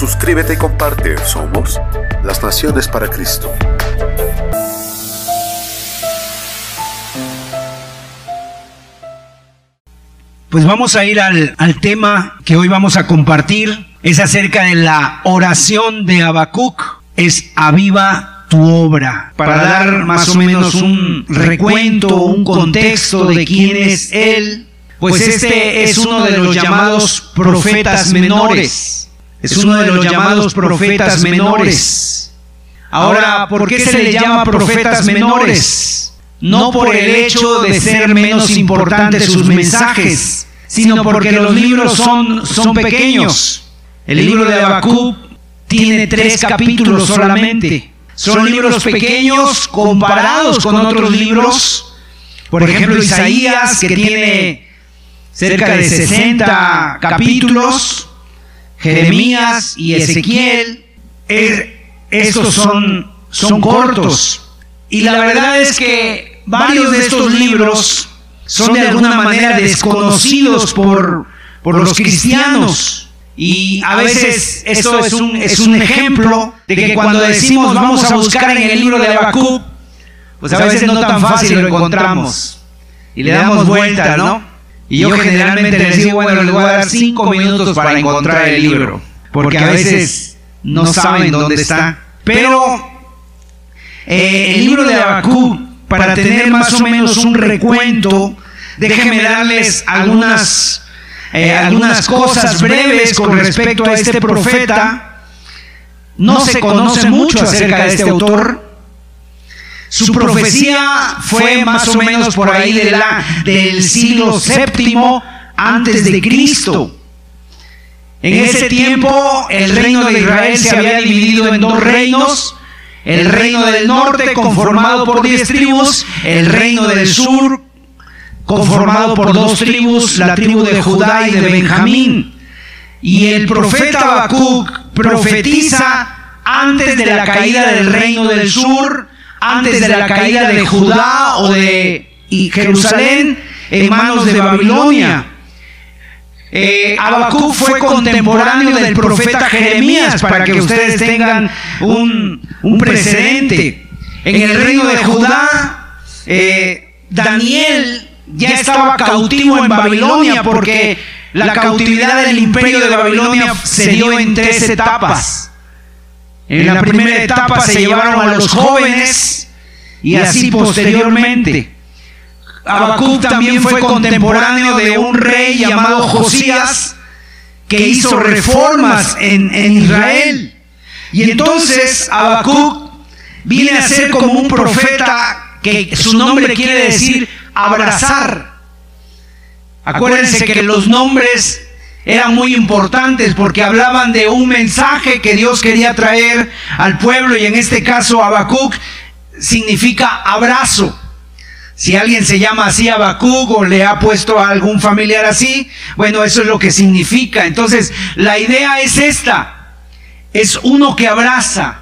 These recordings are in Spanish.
Suscríbete y comparte. Somos las Naciones para Cristo. Pues vamos a ir al, al, tema que hoy vamos a compartir. Es acerca de la oración de Habacuc. Es aviva tu obra. Para dar más o menos un recuento, un contexto de quién es él. Pues este es uno de los llamados profetas menores. Es uno de los llamados profetas menores. Ahora, ¿por qué se le llama profetas menores? No por el hecho de ser menos importantes sus mensajes, sino porque los libros son, son pequeños. El libro de Habacuc tiene tres capítulos solamente. Son libros pequeños comparados con otros libros. Por ejemplo, Isaías, que tiene cerca de 60 capítulos. Jeremías y Ezequiel, estos son, son cortos. Y la verdad es que varios de estos libros son de alguna manera desconocidos por, por los cristianos. Y a veces esto es un, es un ejemplo de que cuando decimos vamos a buscar en el libro de Habacuc, pues a veces no tan fácil lo encontramos. Y le damos vuelta, ¿no? Y yo generalmente les digo, bueno, les voy a dar cinco minutos para encontrar el libro, porque a veces no saben dónde está. Pero eh, el libro de Habacuc, para tener más o menos un recuento, déjenme darles algunas, eh, algunas cosas breves con respecto a este profeta. No se conoce mucho acerca de este autor. Su profecía fue más o menos por ahí de la, del siglo séptimo antes de Cristo. En ese tiempo el reino de Israel se había dividido en dos reinos. El reino del norte conformado por diez tribus, el reino del sur conformado por dos tribus, la tribu de Judá y de Benjamín. Y el profeta Habacuc profetiza antes de la caída del reino del sur antes de la caída de Judá o de Jerusalén en manos de Babilonia. Eh, fue contemporáneo del profeta Jeremías para que ustedes tengan un, un precedente. En el reino de Judá, eh, Daniel ya estaba cautivo en Babilonia porque la cautividad del imperio de Babilonia se dio en tres etapas. En la primera etapa se llevaron a los jóvenes y así posteriormente. Habacuc también fue contemporáneo de un rey llamado Josías que hizo reformas en, Israel. Y entonces Habacuc viene a ser como un profeta que su nombre quiere decir abrazar. Acuérdense que los nombres eran muy importantes porque hablaban de un mensaje que Dios quería traer al pueblo y en este caso Habacuc significa abrazo. Si alguien se llama así Habacuc o le ha puesto a algún familiar así, bueno, eso es lo que significa. Entonces, la idea es esta. Es uno que abraza.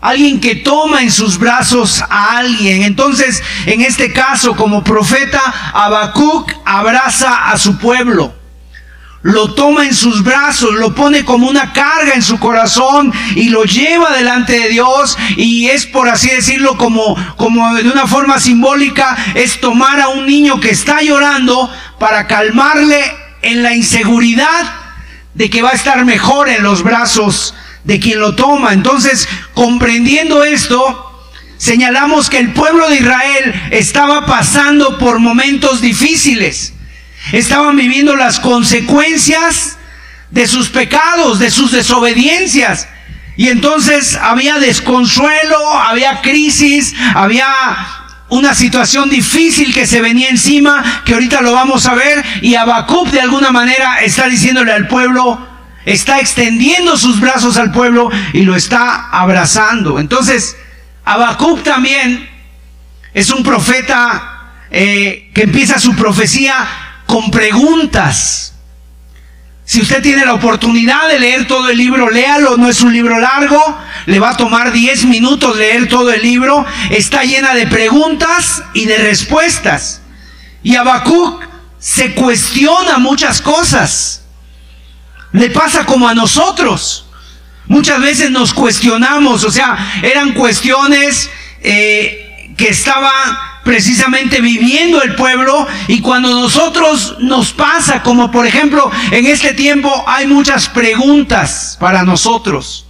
Alguien que toma en sus brazos a alguien. Entonces, en este caso, como profeta, Habacuc abraza a su pueblo lo toma en sus brazos, lo pone como una carga en su corazón y lo lleva delante de Dios y es por así decirlo como, como de una forma simbólica, es tomar a un niño que está llorando para calmarle en la inseguridad de que va a estar mejor en los brazos de quien lo toma. Entonces, comprendiendo esto, señalamos que el pueblo de Israel estaba pasando por momentos difíciles Estaban viviendo las consecuencias de sus pecados, de sus desobediencias. Y entonces había desconsuelo, había crisis, había una situación difícil que se venía encima, que ahorita lo vamos a ver. Y Habacuc de alguna manera está diciéndole al pueblo, está extendiendo sus brazos al pueblo y lo está abrazando. Entonces, Habacuc también es un profeta eh, que empieza su profecía con preguntas. Si usted tiene la oportunidad de leer todo el libro, léalo, no es un libro largo, le va a tomar 10 minutos leer todo el libro, está llena de preguntas y de respuestas. Y Habacuc se cuestiona muchas cosas. Le pasa como a nosotros. Muchas veces nos cuestionamos, o sea, eran cuestiones eh, que estaba precisamente viviendo el pueblo y cuando nosotros nos pasa, como por ejemplo en este tiempo hay muchas preguntas para nosotros.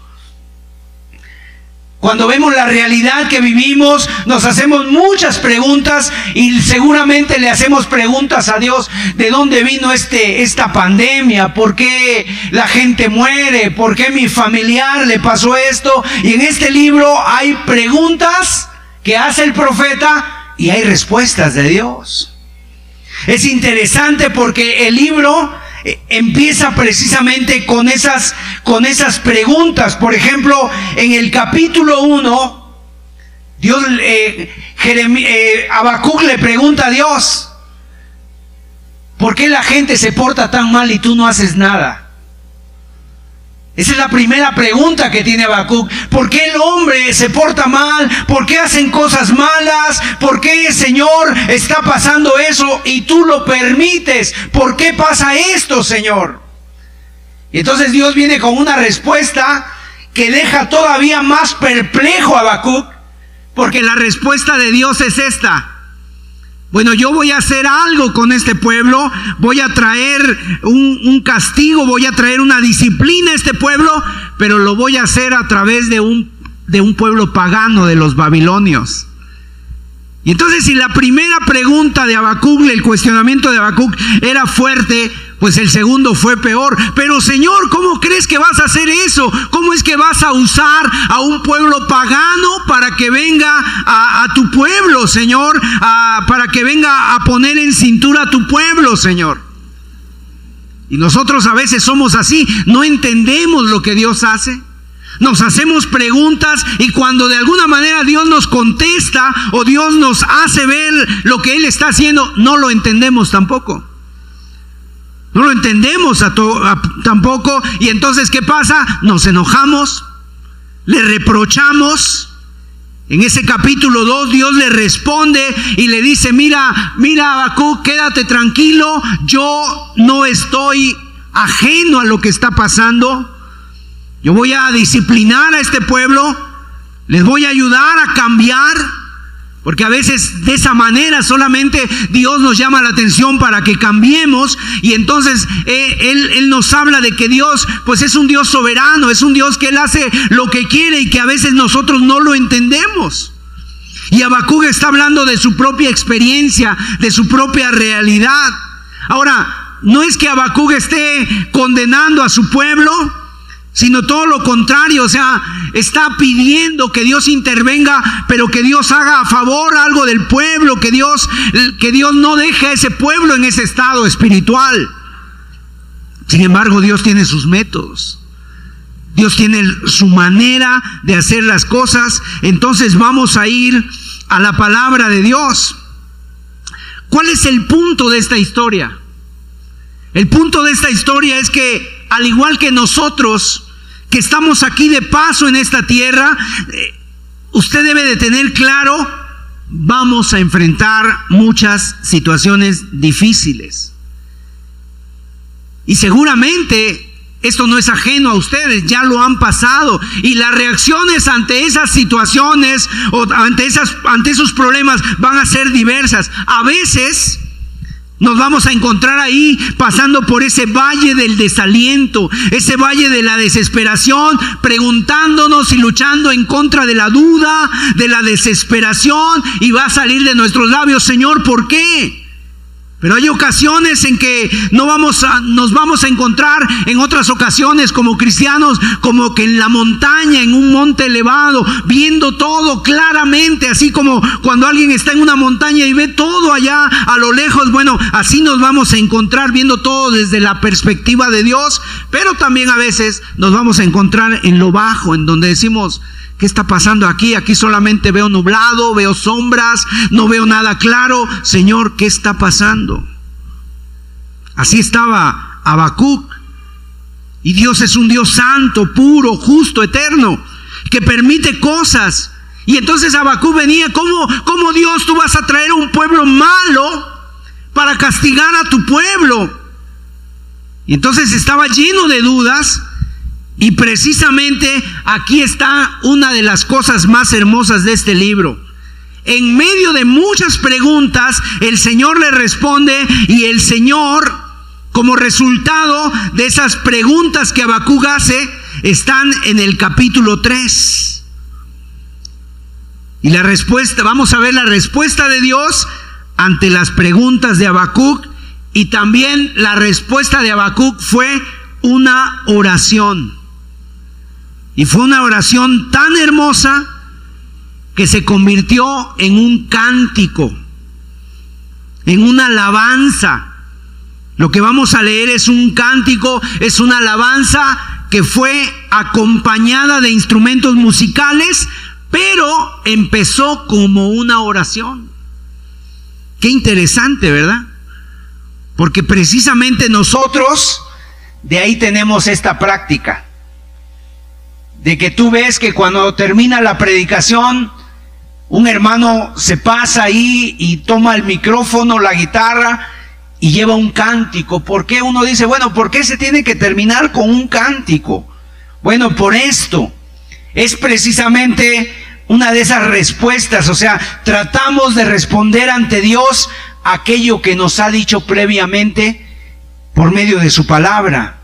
Cuando vemos la realidad que vivimos, nos hacemos muchas preguntas y seguramente le hacemos preguntas a Dios de dónde vino este, esta pandemia, por qué la gente muere, por qué mi familiar le pasó esto. Y en este libro hay preguntas que hace el profeta y hay respuestas de Dios. Es interesante porque el libro eh, empieza precisamente con esas, con esas preguntas. Por ejemplo, en el capítulo 1, Dios, eh, eh le pregunta a Dios, ¿por qué la gente se porta tan mal y tú no haces nada? Esa es la primera pregunta que tiene Habacuc. ¿Por qué el hombre se porta mal? ¿Por qué hacen cosas malas? ¿Por qué, Señor, está pasando eso y tú lo permites? ¿Por qué pasa esto, Señor? Y entonces Dios viene con una respuesta que deja todavía más perplejo a Habacuc, porque la respuesta de Dios es esta. Bueno, yo voy a hacer algo con este pueblo, voy a traer un, castigo, voy a traer una disciplina a este pueblo, pero lo voy a hacer a través de un, de un pueblo pagano de los babilonios. Y entonces si la primera pregunta de Habacuc, el cuestionamiento de Habacuc era fuerte, pues el segundo fue peor. Pero Señor, ¿cómo crees que vas a hacer eso? ¿Cómo es que vas a usar a un pueblo pagano para que venga a, tu pueblo, Señor? para que venga a poner en cintura a tu pueblo, Señor. Y nosotros a veces somos así, no entendemos lo que Dios hace. Nos hacemos preguntas y cuando de alguna manera Dios nos contesta o Dios nos hace ver lo que Él está haciendo, no lo entendemos tampoco. No lo entendemos tampoco. Y entonces, ¿qué pasa? Nos enojamos, le reprochamos. En ese capítulo 2 Dios le responde y le dice, mira, mira Abacú, quédate tranquilo, yo no estoy ajeno a lo que está pasando. Yo voy a disciplinar a este pueblo, les voy a ayudar a cambiar, porque a veces de esa manera solamente Dios nos llama la atención para que cambiemos y entonces eh, él, él, nos habla de que Dios pues es un Dios soberano, es un Dios que Él hace lo que quiere y que a veces nosotros no lo entendemos. Y Habacuc está hablando de su propia experiencia, de su propia realidad. Ahora, no es que Habacuc esté condenando a su pueblo, sino todo lo contrario, o sea, está pidiendo que Dios intervenga, pero que Dios haga a favor algo del pueblo, que Dios que Dios no deje a ese pueblo en ese estado espiritual. Sin embargo, Dios tiene sus métodos. Dios tiene su manera de hacer las cosas, entonces vamos a ir a la palabra de Dios. ¿Cuál es el punto de esta historia? El punto de esta historia es que al igual que nosotros que estamos aquí de paso en esta tierra, eh, usted debe de tener claro, vamos a enfrentar muchas situaciones difíciles. Y seguramente esto no es ajeno a ustedes, ya lo han pasado. Y las reacciones ante esas situaciones o ante, esas, ante esos problemas van a ser diversas. A veces nos vamos a encontrar ahí pasando por ese valle del desaliento, ese valle de la desesperación, preguntándonos y luchando en contra de la duda, de la desesperación, y va a salir de nuestros labios, Señor, ¿por qué? Pero hay ocasiones en que no vamos a, nos vamos a encontrar en otras ocasiones como cristianos, como que en la montaña, en un monte elevado, viendo todo claramente, así como cuando alguien está en una montaña y ve todo allá a lo lejos. Bueno, así nos vamos a encontrar viendo todo desde la perspectiva de Dios, pero también a veces nos vamos a encontrar en lo bajo, en donde decimos, ¿Qué está pasando aquí? Aquí solamente veo nublado, veo sombras, no veo nada claro. Señor, ¿qué está pasando? Así estaba Habacuc. Y Dios es un Dios santo, puro, justo, eterno, que permite cosas. Y entonces Habacuc venía, ¿cómo, ¿cómo Dios tú vas a traer un pueblo malo para castigar a tu pueblo? Y entonces estaba lleno de dudas y precisamente aquí está una de las cosas más hermosas de este libro. En medio de muchas preguntas, el Señor le responde y el Señor, como resultado de esas preguntas que Habacuc hace, están en el capítulo 3. Y la respuesta, vamos a ver la respuesta de Dios ante las preguntas de Habacuc y también la respuesta de Habacuc fue una oración. Y fue una oración tan hermosa que se convirtió en un cántico, en una alabanza. Lo que vamos a leer es un cántico, es una alabanza que fue acompañada de instrumentos musicales, pero empezó como una oración. Qué interesante, ¿verdad? Porque precisamente nosotros de ahí tenemos esta práctica de que tú ves que cuando termina la predicación, un hermano se pasa ahí y toma el micrófono, la guitarra y lleva un cántico. ¿Por qué uno dice, bueno, ¿por qué se tiene que terminar con un cántico? Bueno, por esto. Es precisamente una de esas respuestas, o sea, tratamos de responder ante Dios aquello que nos ha dicho previamente por medio de su palabra.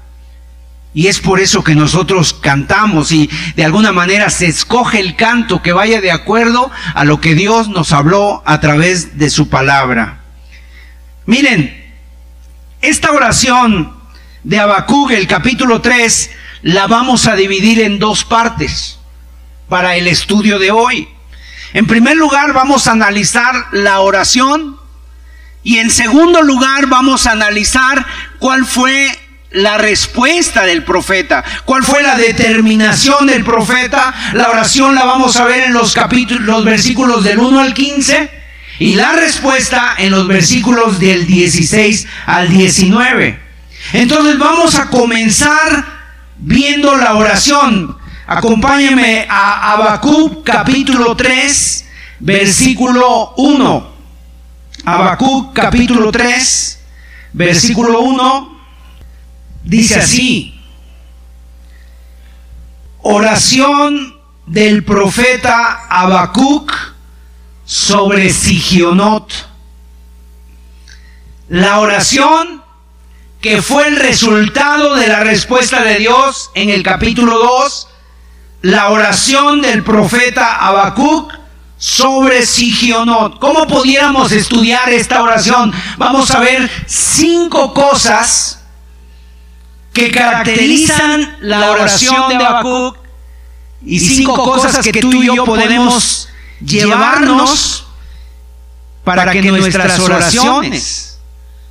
Y es por eso que nosotros cantamos y de alguna manera se escoge el canto que vaya de acuerdo a lo que Dios nos habló a través de su palabra. Miren, esta oración de Habacuc, el capítulo 3, la vamos a dividir en dos partes para el estudio de hoy. En primer lugar, vamos a analizar la oración y en segundo lugar, vamos a analizar cuál fue la respuesta del profeta, cuál fue la determinación del profeta. La oración la vamos a ver en los capítulos, los versículos del 1 al 15 y la respuesta en los versículos del 16 al 19. Entonces vamos a comenzar viendo la oración. Acompáñeme a Habacuc capítulo 3, versículo 1. Habacuc capítulo 3, versículo 1 Dice así, oración del profeta Habacuc sobre Sigionot. La oración que fue el resultado de la respuesta de Dios en el capítulo 2, la oración del profeta Habacuc sobre Sigionot. ¿Cómo pudiéramos estudiar esta oración? Vamos a ver cinco cosas que caracterizan la oración de Habacuc y cinco cosas que tú y yo podemos llevarnos para que nuestras oraciones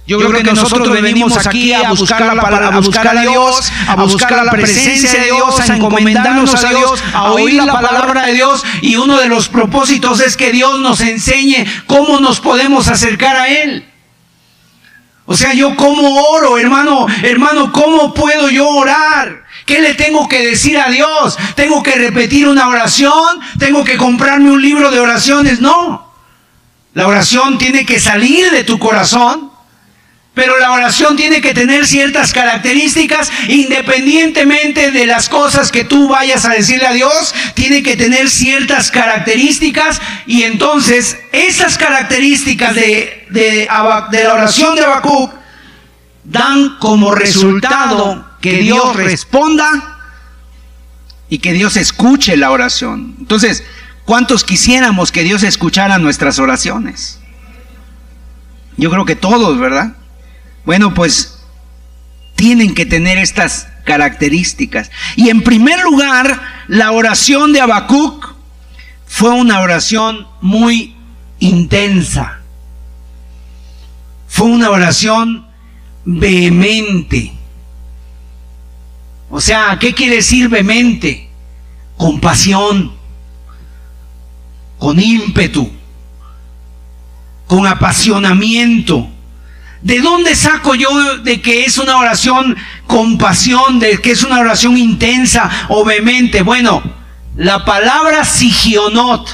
yo, creo, que, nosotros venimos aquí a buscar, la, a buscar a Dios, a buscar la presencia de Dios, a encomendarnos a Dios, a oír la palabra de Dios. Y uno de los propósitos es que Dios nos enseñe cómo nos podemos acercar a Él. O sea, yo cómo oro, hermano, hermano, ¿cómo puedo yo orar? ¿Qué le tengo que decir a Dios? ¿Tengo que repetir una oración? ¿Tengo que comprarme un libro de oraciones? No. La oración tiene que salir de tu corazón pero la oración tiene que tener ciertas características independientemente de las cosas que tú vayas a decirle a Dios. Tiene que tener ciertas características y entonces esas características de, de, la oración de Habacuc dan como resultado que Dios responda y que Dios escuche la oración. Entonces, ¿cuántos quisiéramos que Dios escuchara nuestras oraciones? Yo creo que todos, ¿verdad? Bueno, pues tienen que tener estas características. Y en primer lugar, la oración de Habacuc fue una oración muy intensa. Fue una oración vehemente. O sea, ¿qué quiere decir vehemente? Con pasión, con ímpetu, con apasionamiento. ¿De dónde saco yo de que es una oración con pasión, de que es una oración intensa o vehemente? Bueno, la palabra sigionot,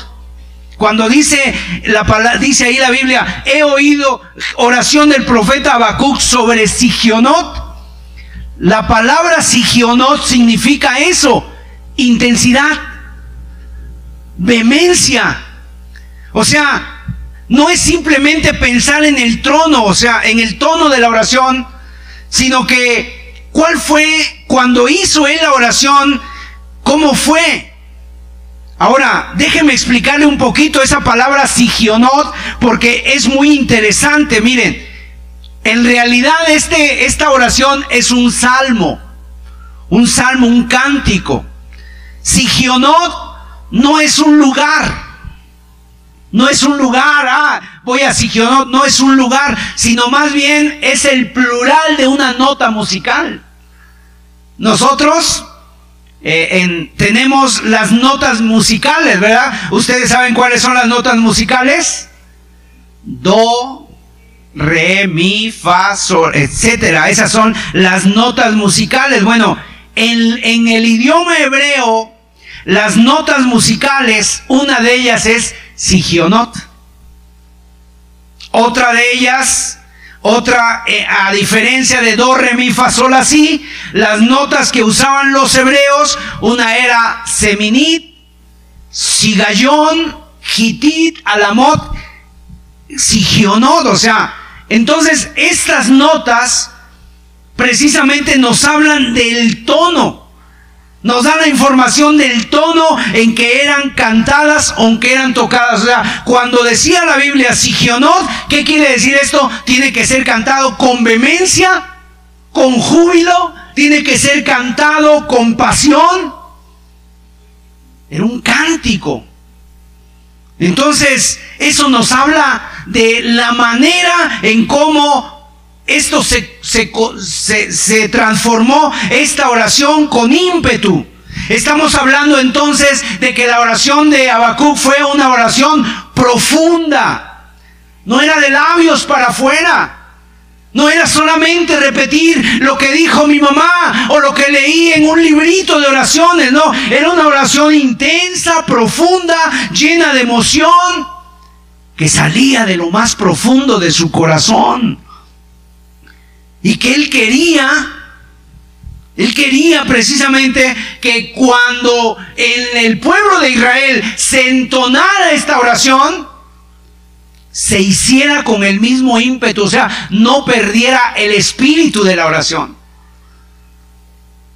cuando dice, la, dice ahí la Biblia, he oído oración del profeta Habacuc sobre sigionot, la palabra sigionot significa eso, intensidad, vehemencia. O sea, no es simplemente pensar en el trono, o sea, en el tono de la oración, sino que cuál fue cuando hizo él la oración, cómo fue. Ahora, déjenme explicarle un poquito esa palabra sigionot, porque es muy interesante. Miren, en realidad este, esta oración es un salmo, un salmo, un cántico. Sigionot no es un lugar. No es un lugar, ah, voy a Sigionot, no es un lugar, sino más bien es el plural de una nota musical. Nosotros eh, tenemos las notas musicales, ¿verdad? ¿Ustedes saben cuáles son las notas musicales? Do, re, mi, fa, sol, etcétera. Esas son las notas musicales. Bueno, en, en el idioma hebreo, las notas musicales, una de ellas es Sigionot. Otra de ellas, otra, eh, a diferencia de do, re, mi, fa, sol, así, las notas que usaban los hebreos, una era seminit, sigayón, hitit, alamot, sigionot, o sea, entonces estas notas precisamente nos hablan del tono nos da la información del tono en que eran cantadas o en que eran tocadas. O sea, cuando decía la Biblia Sigionot, ¿qué quiere decir esto? Tiene que ser cantado con vehemencia, con júbilo, tiene que ser cantado con pasión. Era un cántico. Entonces, eso nos habla de la manera en cómo esto se, se, transformó, esta oración con ímpetu. Estamos hablando entonces de que la oración de Habacuc fue una oración profunda. No era de labios para afuera. No era solamente repetir lo que dijo mi mamá o lo que leí en un librito de oraciones. No, era una oración intensa, profunda, llena de emoción, que salía de lo más profundo de su corazón. Y que él quería, él quería precisamente que cuando en el pueblo de Israel se entonara esta oración, se hiciera con el mismo ímpetu, o sea, no perdiera el espíritu de la oración.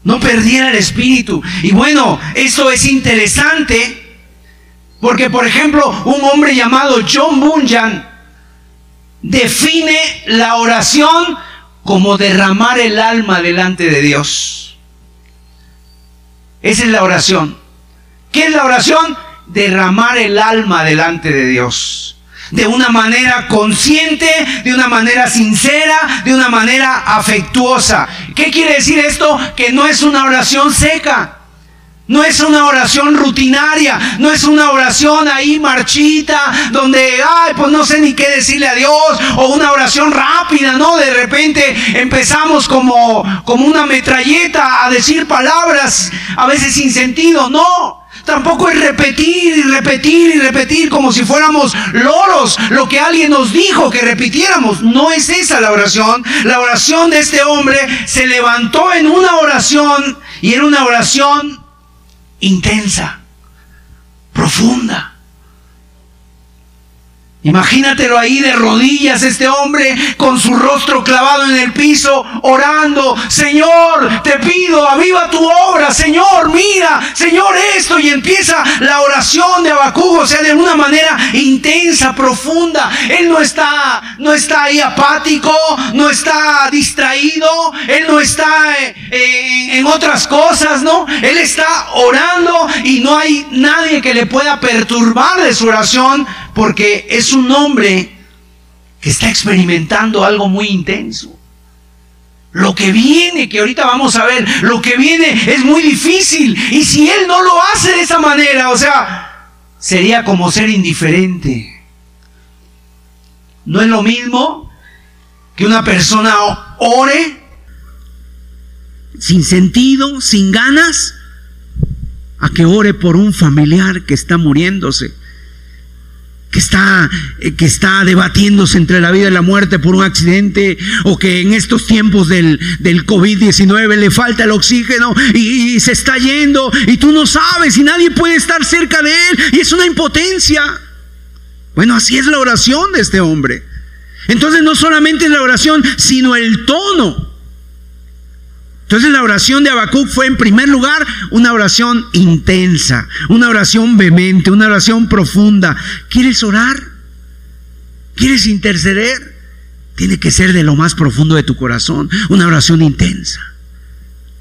No perdiera el espíritu. Y bueno, esto es interesante porque, por ejemplo, un hombre llamado John Bunyan define la oración como derramar el alma delante de Dios. Esa es la oración. ¿Qué es la oración? Derramar el alma delante de Dios. De una manera consciente, de una manera sincera, de una manera afectuosa. ¿Qué quiere decir esto? Que no es una oración seca. No es una oración rutinaria, no es una oración ahí marchita, donde, ay, pues no sé ni qué decirle a Dios, o una oración rápida, ¿no? De repente empezamos como, como una metralleta a decir palabras a veces sin sentido, no. Tampoco es repetir y repetir y repetir como si fuéramos loros lo que alguien nos dijo que repitiéramos. No es esa la oración. La oración de este hombre se levantó en una oración y era una oración intensa, profunda. Imagínatelo ahí de rodillas, este hombre con su rostro clavado en el piso, orando, Señor, te pido, aviva tu obra, Señor, mira, Señor, esto, y empieza la oración de Habacuc, o sea, de una manera intensa, profunda. Él no está, no está ahí apático, no está distraído, él no está eh, en otras cosas, ¿no? Él está orando y no hay nadie que le pueda perturbar de su oración porque es un hombre que está experimentando algo muy intenso. Lo que viene, que ahorita vamos a ver, lo que viene es muy difícil. Y si él no lo hace de esa manera, o sea, sería como ser indiferente. No es lo mismo que una persona ore sin sentido, sin ganas, a que ore por un familiar que está muriéndose que está, eh, que está debatiéndose entre la vida y la muerte por un accidente, o que en estos tiempos del, del COVID-19 le falta el oxígeno y, y, se está yendo y tú no sabes y nadie puede estar cerca de él y es una impotencia. Bueno, así es la oración de este hombre. Entonces no solamente la oración, sino el tono. Entonces la oración de Habacuc fue en primer lugar una oración intensa, una oración vehemente, una oración profunda. ¿Quieres orar? ¿Quieres interceder? Tiene que ser de lo más profundo de tu corazón, una oración intensa.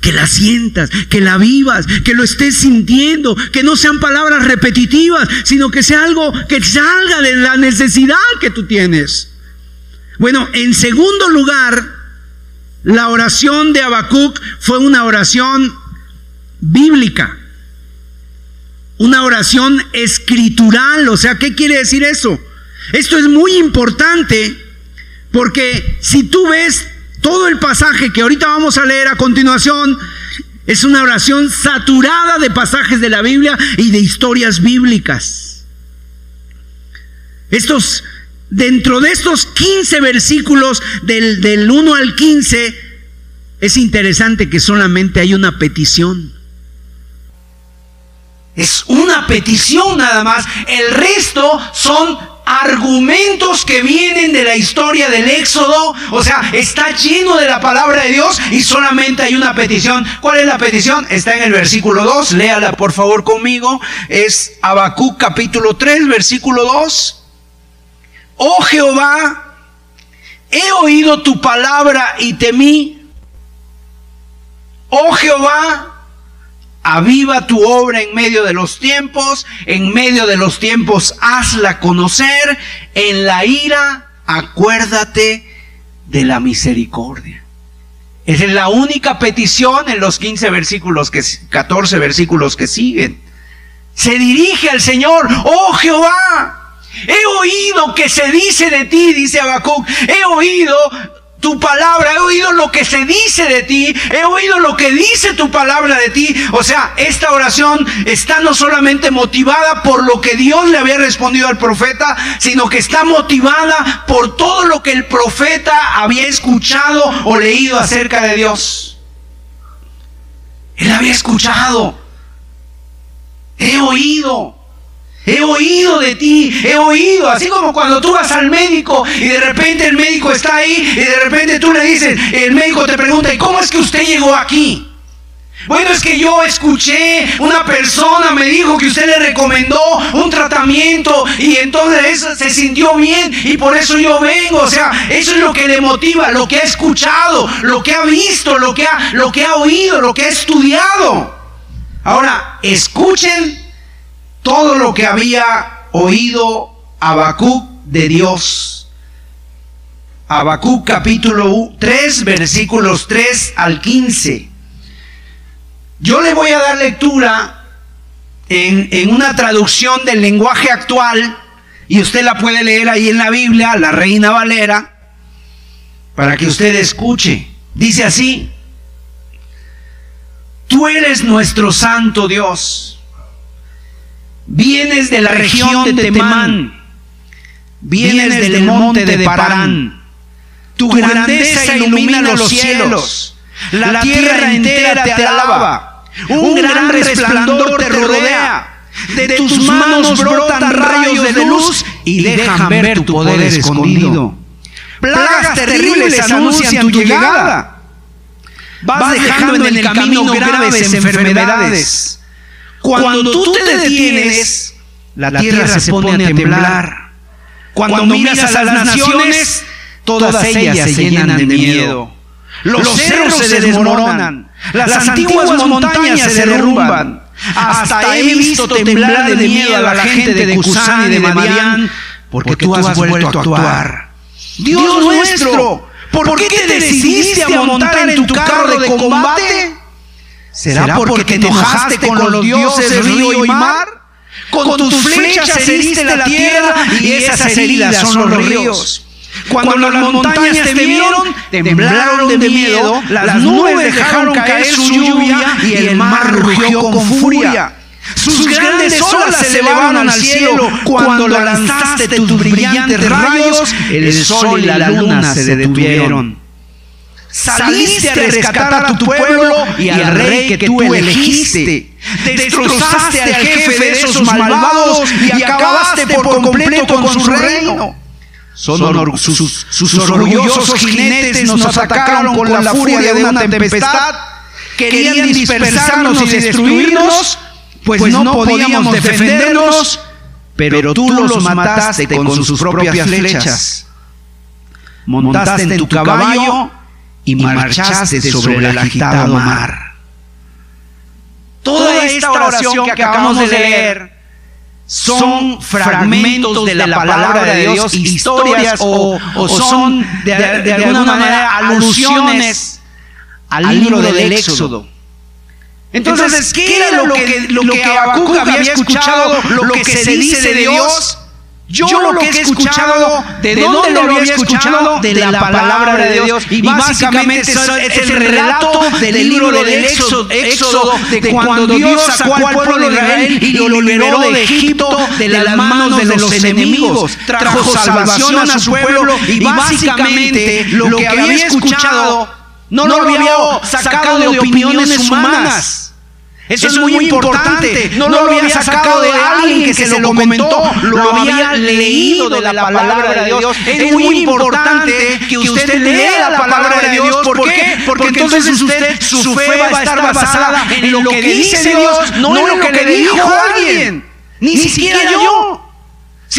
Que la sientas, que la vivas, que lo estés sintiendo, que no sean palabras repetitivas, sino que sea algo que salga de la necesidad que tú tienes. Bueno, en segundo lugar, la oración de Habacuc fue una oración bíblica, una oración escritural. O sea, ¿qué quiere decir eso? Esto es muy importante porque si tú ves todo el pasaje que ahorita vamos a leer a continuación, es una oración saturada de pasajes de la Biblia y de historias bíblicas. Estos dentro de estos 15 versículos del, del 1 al 15, es interesante que solamente hay una petición. Es una petición nada más. El resto son argumentos que vienen de la historia del Éxodo. O sea, está lleno de la palabra de Dios y solamente hay una petición. ¿Cuál es la petición? Está en el versículo 2. Léala por favor conmigo. Es Habacuc capítulo 3, versículo 2. Oh Jehová, he oído tu palabra y temí. Oh Jehová, aviva tu obra en medio de los tiempos, en medio de los tiempos hazla conocer, en la ira acuérdate de la misericordia. Esa es la única petición en los 15 versículos que 14 versículos que siguen. Se dirige al Señor, oh Jehová, He oído que se dice de ti, dice Habacuc. He oído tu palabra, he oído lo que se dice de ti, he oído lo que dice tu palabra de ti. O sea, esta oración está no solamente motivada por lo que Dios le había respondido al profeta, sino que está motivada por todo lo que el profeta había escuchado o leído acerca de Dios. Él había escuchado, he oído. He oído de ti, he oído, así como cuando tú vas al médico y de repente el médico está ahí y de repente tú le dices, el médico te pregunta, ¿y cómo es que usted llegó aquí? Bueno, es que yo escuché, una persona me dijo que usted le recomendó un tratamiento y entonces se sintió bien y por eso yo vengo. O sea, eso es lo que le motiva, lo que ha escuchado, lo que ha visto, lo que ha, lo que ha oído, lo que ha estudiado. Ahora, escuchen todo lo que había oído Habacuc de Dios. Habacuc capítulo 3, versículos 3 al 15. Yo le voy a dar lectura en, en, una traducción del lenguaje actual, y usted la puede leer ahí en la Biblia, la Reina Valera, para que usted escuche. Dice así, tú eres nuestro santo Dios Vienes de la región de Temán. Vienes del monte de Parán. Tu grandeza ilumina los cielos. La tierra entera te alaba. Un gran resplandor te rodea. De tus manos brotan rayos de luz y dejan ver tu poder escondido. Plagas terribles anuncian tu llegada. Vas dejando en el camino graves enfermedades. Cuando tú te detienes, la tierra se pone a temblar. Cuando miras a las naciones, todas ellas se llenan de miedo. Los cerros se desmoronan, las antiguas montañas se derrumban. Hasta he visto temblar de miedo a la gente de Cusán y de Madián, porque tú has vuelto a actuar. Dios nuestro, ¿por qué te decidiste a montar en tu carro de combate? ¿Será porque te enojaste con los dioses río y mar? Con tus flechas heriste la tierra y esas heridas son los ríos. Cuando las montañas te vieron, temblaron de miedo, las nubes dejaron caer su lluvia y el mar rugió con furia. Sus grandes olas se elevaron al cielo cuando lanzaste tus brillantes rayos, el sol y la luna se detuvieron. Saliste a rescatar a tu pueblo y al rey que tú elegiste. Destrozaste al jefe de esos malvados y acabaste por completo con su reino. Son sus, sus, orgullosos jinetes nos atacaron con la furia de una tempestad. Querían dispersarnos y destruirnos, pues, pues no podíamos defendernos, pero tú los mataste con sus propias flechas. Montaste en tu caballo y marchaste sobre el agitado mar. Toda esta oración que acabamos de leer son fragmentos de la palabra de Dios, historias o, son de, alguna manera alusiones al libro del Éxodo. Entonces, ¿qué era lo que, lo que Habacuc había escuchado, lo que se dice de Dios? Yo, lo que he escuchado, ¿de dónde lo había escuchado? De la palabra de Dios. Y básicamente es el relato del libro del Éxodo, de cuando Dios sacó al pueblo de Israel y lo liberó de Egipto de las manos de los enemigos. Trajo salvación a su pueblo y básicamente lo que había escuchado no lo había sacado de opiniones humanas eso, es muy importante. No, lo había sacado de alguien que se lo comentó, lo había leído de la palabra de Dios. Es muy importante que usted lea la palabra de Dios. ¿Por qué? Porque entonces usted, su fe va a estar basada en lo que dice Dios, no en lo que le dijo alguien. Ni siquiera yo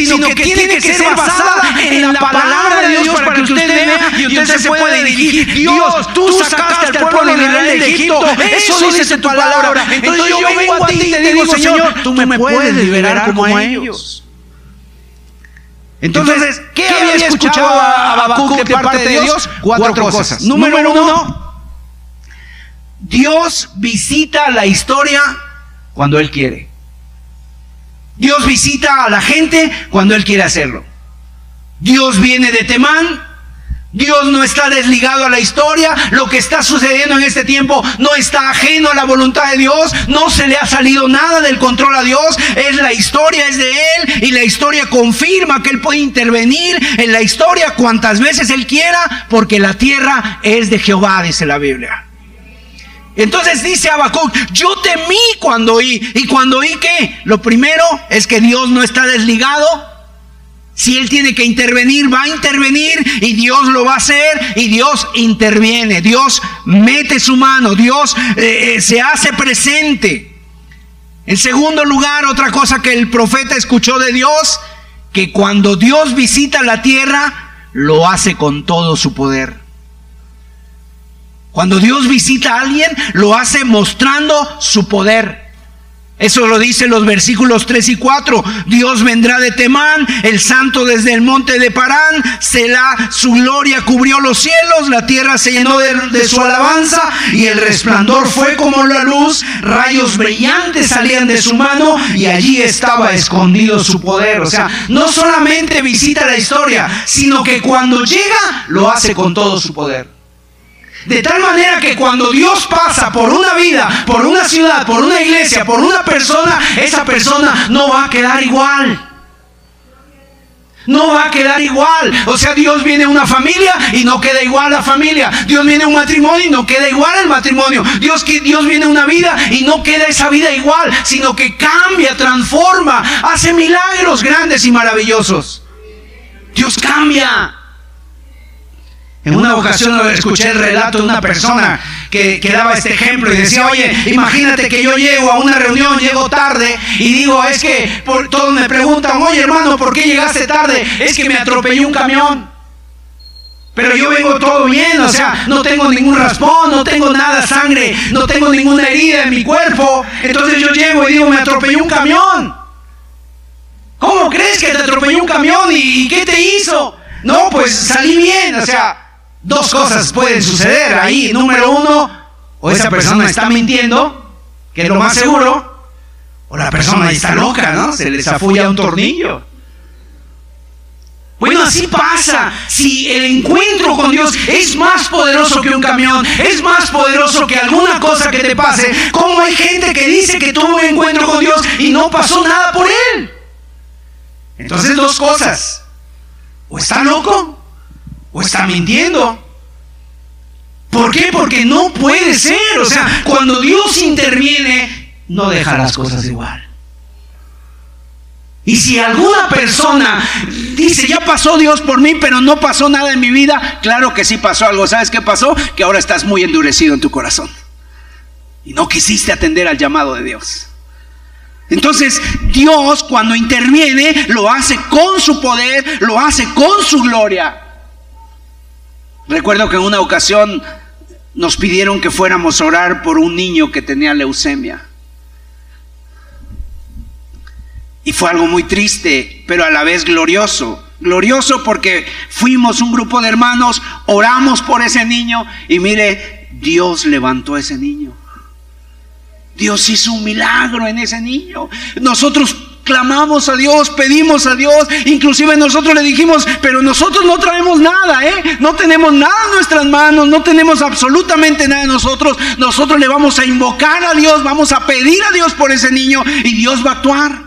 sino, que, tiene que ser basada en la palabra de Dios para que usted vea y usted se pueda dirigir. Dios, tú sacaste al pueblo de Israel de Egipto, eso dice tu palabra. Entonces yo vengo a ti y te digo, Señor, tú me puedes liberar como a ellos. Entonces, ¿qué había escuchado a Habacuc de parte de Dios? Cuatro cosas. Número uno, Dios visita la historia cuando Él quiere. Dios visita a la gente cuando Él quiere hacerlo. Dios viene de Temán. Dios no está desligado a la historia. Lo que está sucediendo en este tiempo no está ajeno a la voluntad de Dios. No se le ha salido nada del control a Dios. Es la historia, es de Él. Y la historia confirma que Él puede intervenir en la historia cuantas veces Él quiera. Porque la tierra es de Jehová, dice la Biblia. Entonces dice Habacuc, yo temí cuando oí. ¿Y cuando oí qué? Lo primero es que Dios no está desligado. Si Él tiene que intervenir, va a intervenir y Dios lo va a hacer y Dios interviene. Dios mete su mano, Dios eh, eh, se hace presente. En segundo lugar, otra cosa que el profeta escuchó de Dios, que cuando Dios visita la tierra, lo hace con todo su poder. Cuando Dios visita a alguien, lo hace mostrando su poder. Eso lo dicen los versículos 3 y 4. Dios vendrá de Temán, el santo desde el monte de Parán, Selah, su gloria cubrió los cielos, la tierra se llenó de, de, su alabanza y el resplandor fue como la luz, rayos brillantes salían de su mano y allí estaba escondido su poder. O sea, no solamente visita la historia, sino que cuando llega lo hace con todo su poder. De tal manera que cuando Dios pasa por una vida, por una ciudad, por una iglesia, por una persona, esa persona no va a quedar igual. No va a quedar igual. O sea, Dios viene a una familia y no queda igual la familia. Dios viene a un matrimonio y no queda igual el matrimonio. Dios, Dios viene a una vida y no queda esa vida igual, sino que cambia, transforma, hace milagros grandes y maravillosos. Dios cambia. En una ocasión escuché el relato de una persona que, daba este ejemplo y decía, oye, imagínate que yo llego a una reunión, llego tarde y digo, es que todos me preguntan, oye hermano, ¿por qué llegaste tarde? Es que me atropelló un camión. Pero yo vengo todo bien, o sea, no tengo ningún raspón, no tengo nada sangre, no tengo ninguna herida en mi cuerpo. Entonces yo llego y digo, me atropelló un camión. ¿Cómo crees que te atropelló un camión y qué te hizo? No, pues salí bien, o sea, Dos cosas pueden suceder ahí. Número uno, o esa persona está mintiendo, que es lo más seguro, o la persona está loca, ¿no? Se le zafulla un tornillo. Bueno, así pasa. Si el encuentro con Dios es más poderoso que un camión, es más poderoso que alguna cosa que te pase, ¿cómo hay gente que dice que tuvo un encuentro con Dios y no pasó nada por él? Entonces, dos cosas. O está loco o está mintiendo. ¿Por qué? Porque no puede ser. O sea, cuando Dios interviene, no deja las cosas igual. Y si alguna persona dice, ya pasó Dios por mí, pero no pasó nada en mi vida, claro que sí pasó algo. ¿Sabes qué pasó? Que ahora estás muy endurecido en tu corazón. Y no quisiste atender al llamado de Dios. Entonces Dios cuando interviene lo hace con su poder, lo hace con su gloria. Recuerdo que en una ocasión nos pidieron que fuéramos a orar por un niño que tenía leucemia. Y fue algo muy triste, pero a la vez glorioso. Glorioso porque fuimos un grupo de hermanos, oramos por ese niño y mire, Dios levantó a ese niño. Dios hizo un milagro en ese niño. Nosotros clamamos a Dios, pedimos a Dios, inclusive nosotros le dijimos, pero nosotros no traemos nada, ¿eh? No tenemos nada en nuestras manos, no tenemos absolutamente nada en nosotros. Nosotros le vamos a invocar a Dios, vamos a pedir a Dios por ese niño y Dios va a actuar.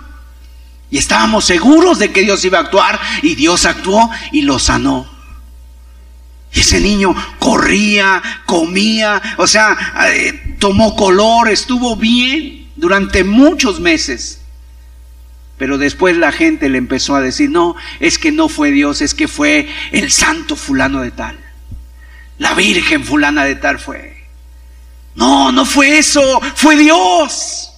Y estábamos seguros de que Dios iba a actuar y Dios actuó y lo sanó. Y ese niño corría, comía, o sea, eh, tomó color, estuvo bien durante muchos meses. Pero después la gente le empezó a decir, no, es que no fue Dios, es que fue el santo fulano de tal. La virgen fulana de tal fue. No, no fue eso, fue Dios.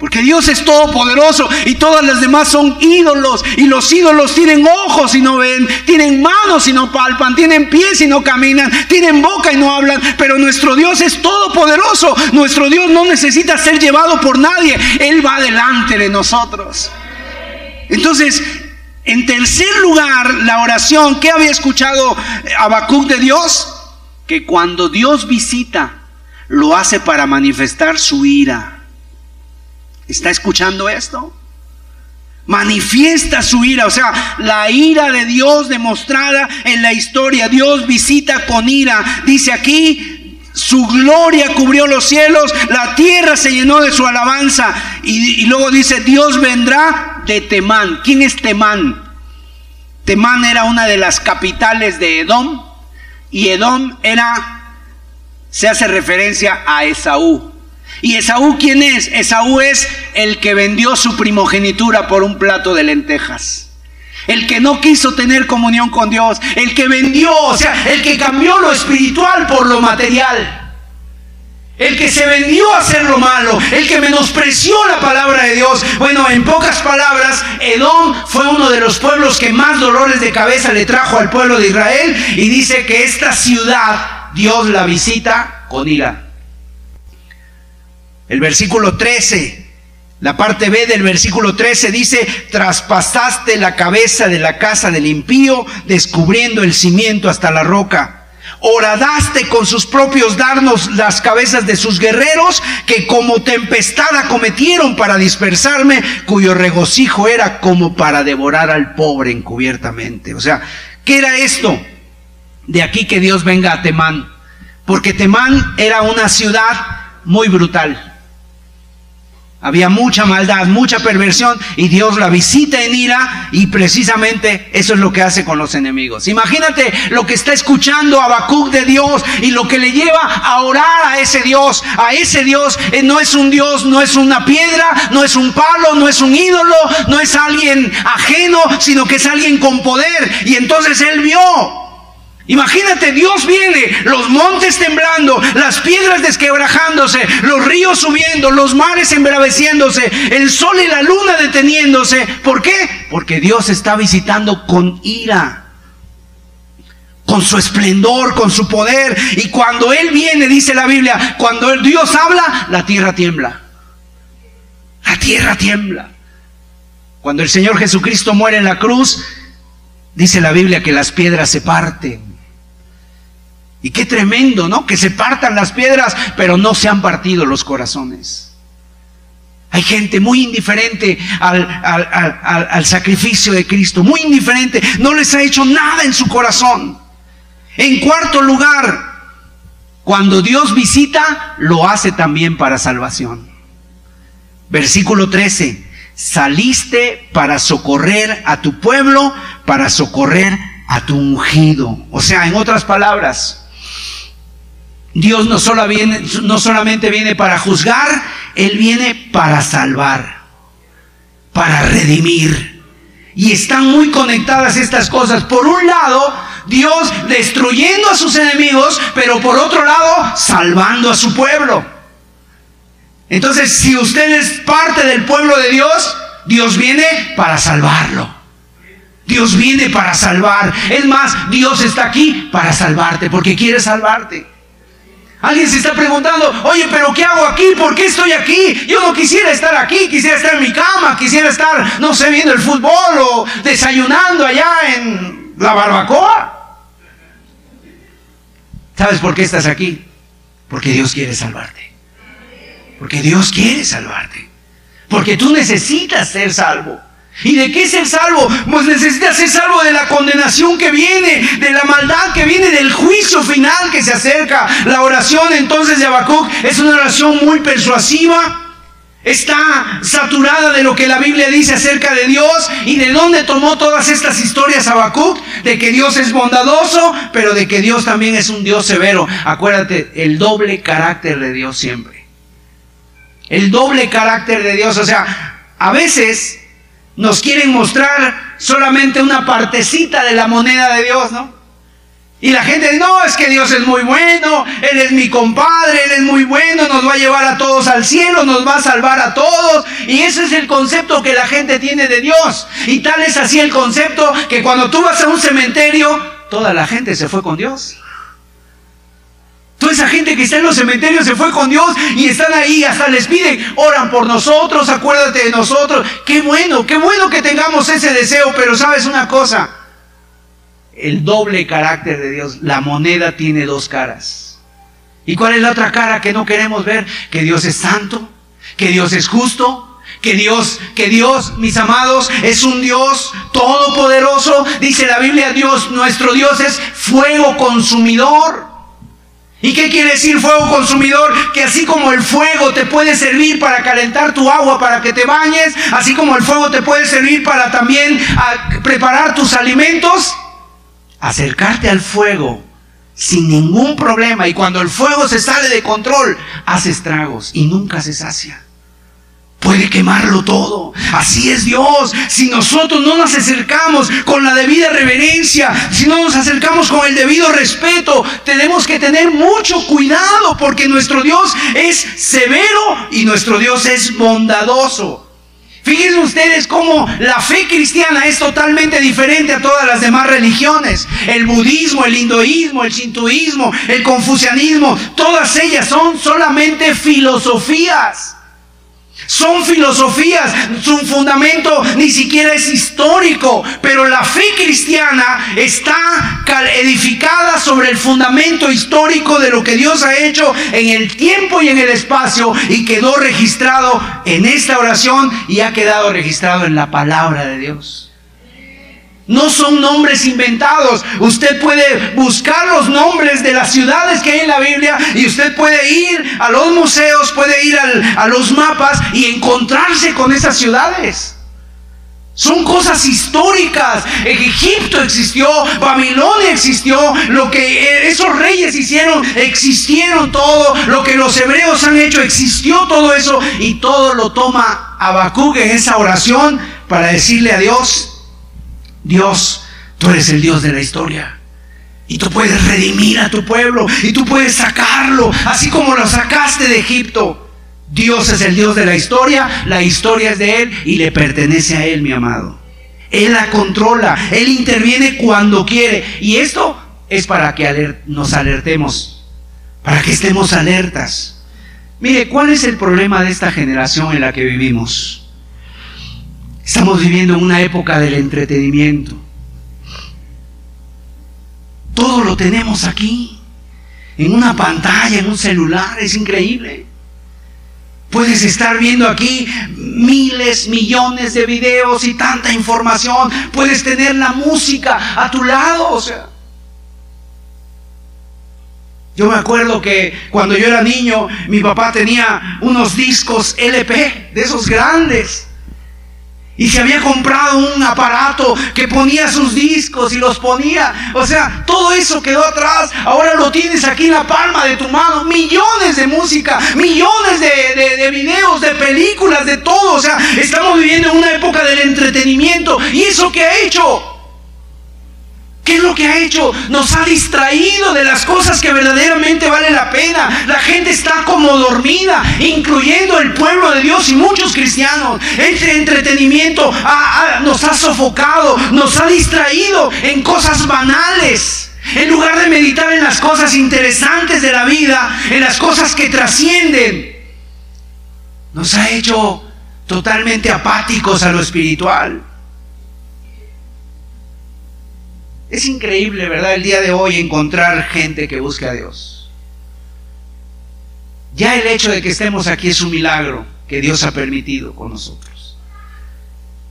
Porque Dios es todopoderoso y todas las demás son ídolos. Y los ídolos tienen ojos y no ven, tienen manos y no palpan, tienen pies y no caminan, tienen boca y no hablan. Pero nuestro Dios es todopoderoso. Nuestro Dios no necesita ser llevado por nadie. Él va delante de nosotros. Entonces, en tercer lugar, la oración que había escuchado Habacuc de Dios, que cuando Dios visita, lo hace para manifestar su ira. ¿Está escuchando esto? Manifiesta su ira, o sea, la ira de Dios demostrada en la historia. Dios visita con ira. Dice aquí, su gloria cubrió los cielos, la tierra se llenó de su alabanza. Y, luego dice, Dios vendrá de Temán. ¿Quién es Temán? Temán era una de las capitales de Edom y Edom era, se hace referencia a Esaú. ¿Y Esaú quién es? Esaú es el que vendió su primogenitura por un plato de lentejas. El que no quiso tener comunión con Dios. El que vendió, o sea, el que cambió lo espiritual por lo material. El que se vendió a hacer lo malo, el que menospreció la palabra de Dios. Bueno, en pocas palabras, Edom fue uno de los pueblos que más dolores de cabeza le trajo al pueblo de Israel y dice que esta ciudad Dios la visita con ira. El versículo 13, la parte B del versículo 13 dice, traspasaste la cabeza de la casa del impío, descubriendo el cimiento hasta la roca. Horadaste con sus propios darnos las cabezas de sus guerreros, que como tempestad acometieron para dispersarme, cuyo regocijo era como para devorar al pobre encubiertamente. O sea, ¿qué era esto? De aquí que Dios venga a Temán. Porque Temán era una ciudad muy brutal Había mucha maldad, mucha perversión y Dios la visita en ira y precisamente eso es lo que hace con los enemigos. Imagínate lo que está escuchando Habacuc de Dios y lo que le lleva a orar a ese Dios. A ese Dios eh, no es un Dios, no es una piedra, no es un palo, no es un ídolo, no es alguien ajeno, sino que es alguien con poder. Y entonces él vio Imagínate, Dios viene, los montes temblando, las piedras desquebrajándose, los ríos subiendo, los mares embraveciéndose, el sol y la luna deteniéndose. ¿Por qué? Porque Dios está visitando con ira, con su esplendor, con su poder. Y cuando Él viene, dice la Biblia, cuando Dios habla, la tierra tiembla. La tierra tiembla. Cuando el Señor Jesucristo muere en la cruz, dice la Biblia que las piedras se parten. Y qué tremendo, ¿no? Que se partan las piedras, pero no se han partido los corazones. Hay gente muy indiferente al, sacrificio de Cristo, muy indiferente, no les ha hecho nada en su corazón. En cuarto lugar, cuando Dios visita, lo hace también para salvación. Versículo 13, saliste para socorrer a tu pueblo, para socorrer a tu ungido. O sea, en otras palabras, Dios no, solo viene, no solamente viene para juzgar, Él viene para salvar, para redimir. Y están muy conectadas estas cosas. Por un lado, Dios destruyendo a sus enemigos, pero por otro lado, salvando a su pueblo. Entonces, si usted es parte del pueblo de Dios, Dios viene para salvarlo. Dios viene para salvar. Es más, Dios está aquí para salvarte, porque quiere salvarte. Alguien se está preguntando, oye, pero ¿qué hago aquí? ¿Por qué estoy aquí? Yo no quisiera estar aquí, quisiera estar en mi cama, quisiera estar, no sé, viendo el fútbol o desayunando allá en la barbacoa. ¿Sabes por qué estás aquí? Porque Dios quiere salvarte. Porque Dios quiere salvarte. Porque tú necesitas ser salvo. ¿Y de qué ser salvo? Pues necesitas ser salvo de la condenación que viene, de la maldad que viene, del juicio final que se acerca. La oración entonces de Habacuc es una oración muy persuasiva. Está saturada de lo que la Biblia dice acerca de Dios y de dónde tomó todas estas historias Habacuc, de que Dios es bondadoso, pero de que Dios también es un Dios severo. Acuérdate, el doble carácter de Dios siempre. El doble carácter de Dios, o sea, a veces nos quieren mostrar solamente una partecita de la moneda de Dios, ¿no? Y la gente no, es que Dios es muy bueno, Él es mi compadre, Él es muy bueno, nos va a llevar a todos al cielo, nos va a salvar a todos. Y ese es el concepto que la gente tiene de Dios. Y tal es así el concepto que cuando tú vas a un cementerio, toda la gente se fue con Dios. Toda esa gente que está en los cementerios se fue con Dios y están ahí, hasta les piden, oran por nosotros, acuérdate de nosotros. Qué bueno, qué bueno que tengamos ese deseo, pero sabes una cosa, el doble carácter de Dios, la moneda tiene dos caras. ¿Y cuál es la otra cara que no queremos ver? Que Dios es santo, que Dios es justo, que Dios, que Dios, mis amados, es un Dios todopoderoso. Dice la Biblia, Dios, nuestro Dios es fuego consumidor. ¿Y qué quiere decir fuego consumidor? Que así como el fuego te puede servir para calentar tu agua para que te bañes, así como el fuego te puede servir para también preparar tus alimentos, acercarte al fuego sin ningún problema. Y cuando el fuego se sale de control, hace estragos y nunca se sacia puede quemarlo todo. Así es Dios. Si nosotros no nos acercamos con la debida reverencia, si no nos acercamos con el debido respeto, tenemos que tener mucho cuidado porque nuestro Dios es severo y nuestro Dios es bondadoso. Fíjense ustedes cómo la fe cristiana es totalmente diferente a todas las demás religiones. El budismo, el hinduismo, el shintoísmo, el confucianismo, todas ellas son solamente filosofías. Son filosofías, su fundamento ni siquiera es histórico, pero la fe cristiana está edificada sobre el fundamento histórico de lo que Dios ha hecho en el tiempo y en el espacio y quedó registrado en esta oración y ha quedado registrado en la palabra de Dios. No son nombres inventados. Usted puede buscar los nombres de las ciudades que hay en la Biblia y usted puede ir a los museos, puede ir a los mapas y encontrarse con esas ciudades. Son cosas históricas. Egipto existió, Babilonia existió, lo que esos reyes hicieron, existieron todo, lo que los hebreos han hecho, existió todo eso y todo lo toma Habacuc en esa oración para decirle a Dios, Dios, tú eres el Dios de la historia. Y tú puedes redimir a tu pueblo. Y tú puedes sacarlo. Así como lo sacaste de Egipto. Dios es el Dios de la historia. La historia es de Él y le pertenece a Él, mi amado. Él la controla. Él interviene cuando quiere. Y esto es para que nos alertemos. Para que estemos alertas. Mire, ¿cuál es el problema de esta generación en la que vivimos? Estamos viviendo en una época del entretenimiento. Todo lo tenemos aquí, en una pantalla, en un celular, es increíble. Puedes estar viendo aquí miles, millones de videos y tanta información. Puedes tener la música a tu lado, o sea. Yo me acuerdo que cuando yo era niño, mi papá tenía unos discos LP, de esos grandes. Y se había comprado un aparato que ponía sus discos y los ponía. O sea, todo eso quedó atrás. Ahora lo tienes aquí en la palma de tu mano. Millones de música, millones de, de, videos, de películas, de todo. O sea, estamos viviendo en una época del entretenimiento. ¿Y eso qué ha hecho? ¿Qué es lo que ha hecho? Nos ha distraído de las cosas que verdaderamente valen la pena. La gente está como dormida, incluyendo el pueblo de Dios y muchos cristianos. Este entretenimiento nos ha sofocado, nos ha distraído en cosas banales. En lugar de meditar en las cosas interesantes de la vida, en las cosas que trascienden, nos ha hecho totalmente apáticos a lo espiritual. Es increíble, ¿verdad? El día de hoy encontrar gente que busque a Dios. Ya el hecho de que estemos aquí es un milagro que Dios ha permitido con nosotros.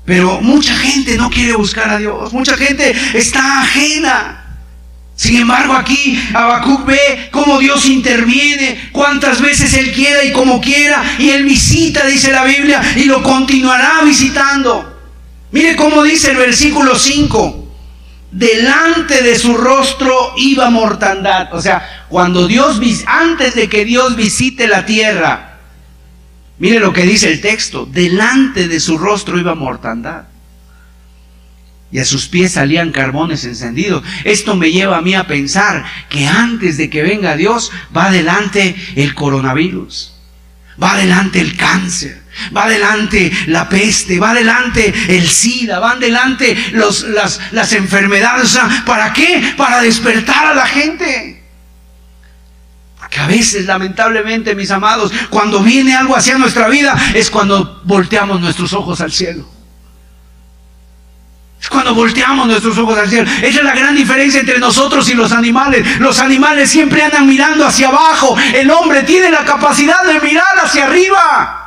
Pero mucha gente no quiere buscar a Dios, mucha gente está ajena. Sin embargo, aquí Habacuc ve cómo Dios interviene, cuántas veces Él quiera y como quiera, y Él visita, dice la Biblia, y lo continuará visitando. Mire cómo dice el versículo 5 delante de su rostro iba mortandad. O sea, cuando Dios, antes de que Dios visite la tierra, mire lo que dice el texto, delante de su rostro iba mortandad. Y a sus pies salían carbones encendidos. Esto me lleva a mí a pensar que antes de que venga Dios va adelante el coronavirus, va adelante el cáncer, Va adelante la peste, va adelante el SIDA, van adelante los, las, las enfermedades. ¿Para qué? Para despertar a la gente. Porque a veces, lamentablemente, mis amados, cuando viene algo hacia nuestra vida, es cuando volteamos nuestros ojos al cielo. Es cuando volteamos nuestros ojos al cielo. Esa es la gran diferencia entre nosotros y los animales. Los animales siempre andan mirando hacia abajo. El hombre tiene la capacidad de mirar hacia arriba.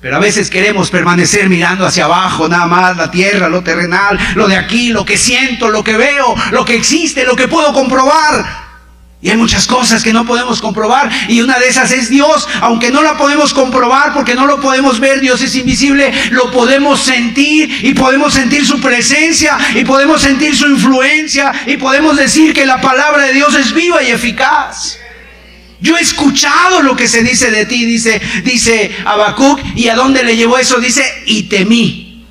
Pero a veces queremos permanecer mirando hacia abajo, nada más la tierra, lo terrenal, lo de aquí, lo que siento, lo que veo, lo que existe, lo que puedo comprobar. Y hay muchas cosas que no podemos comprobar y una de esas es Dios, aunque no la podemos comprobar porque no lo podemos ver, Dios es invisible, lo podemos sentir y podemos sentir su presencia y podemos sentir su influencia y podemos decir que la palabra de Dios es viva y eficaz. Yo he escuchado lo que se dice de ti, dice, dice y a dónde le llevó eso, dice, y temí.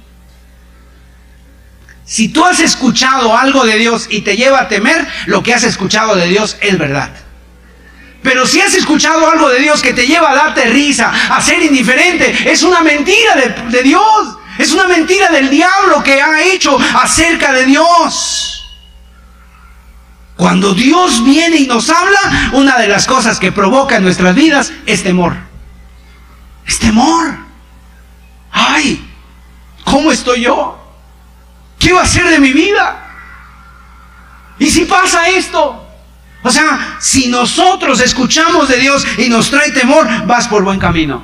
Si tú has escuchado algo de Dios y te lleva a temer, lo que has escuchado de Dios es verdad. Pero si has escuchado algo de Dios que te lleva a darte risa, a ser indiferente, es una mentira de Dios. Es una mentira del diablo que ha hecho acerca de Dios. Cuando Dios viene y nos habla, una de las cosas que provoca en nuestras vidas es temor. Es temor. Ay, ¿cómo estoy yo? ¿Qué va a ser de mi vida? ¿Y si pasa esto? O sea, si nosotros escuchamos de Dios y nos trae temor, vas por buen camino.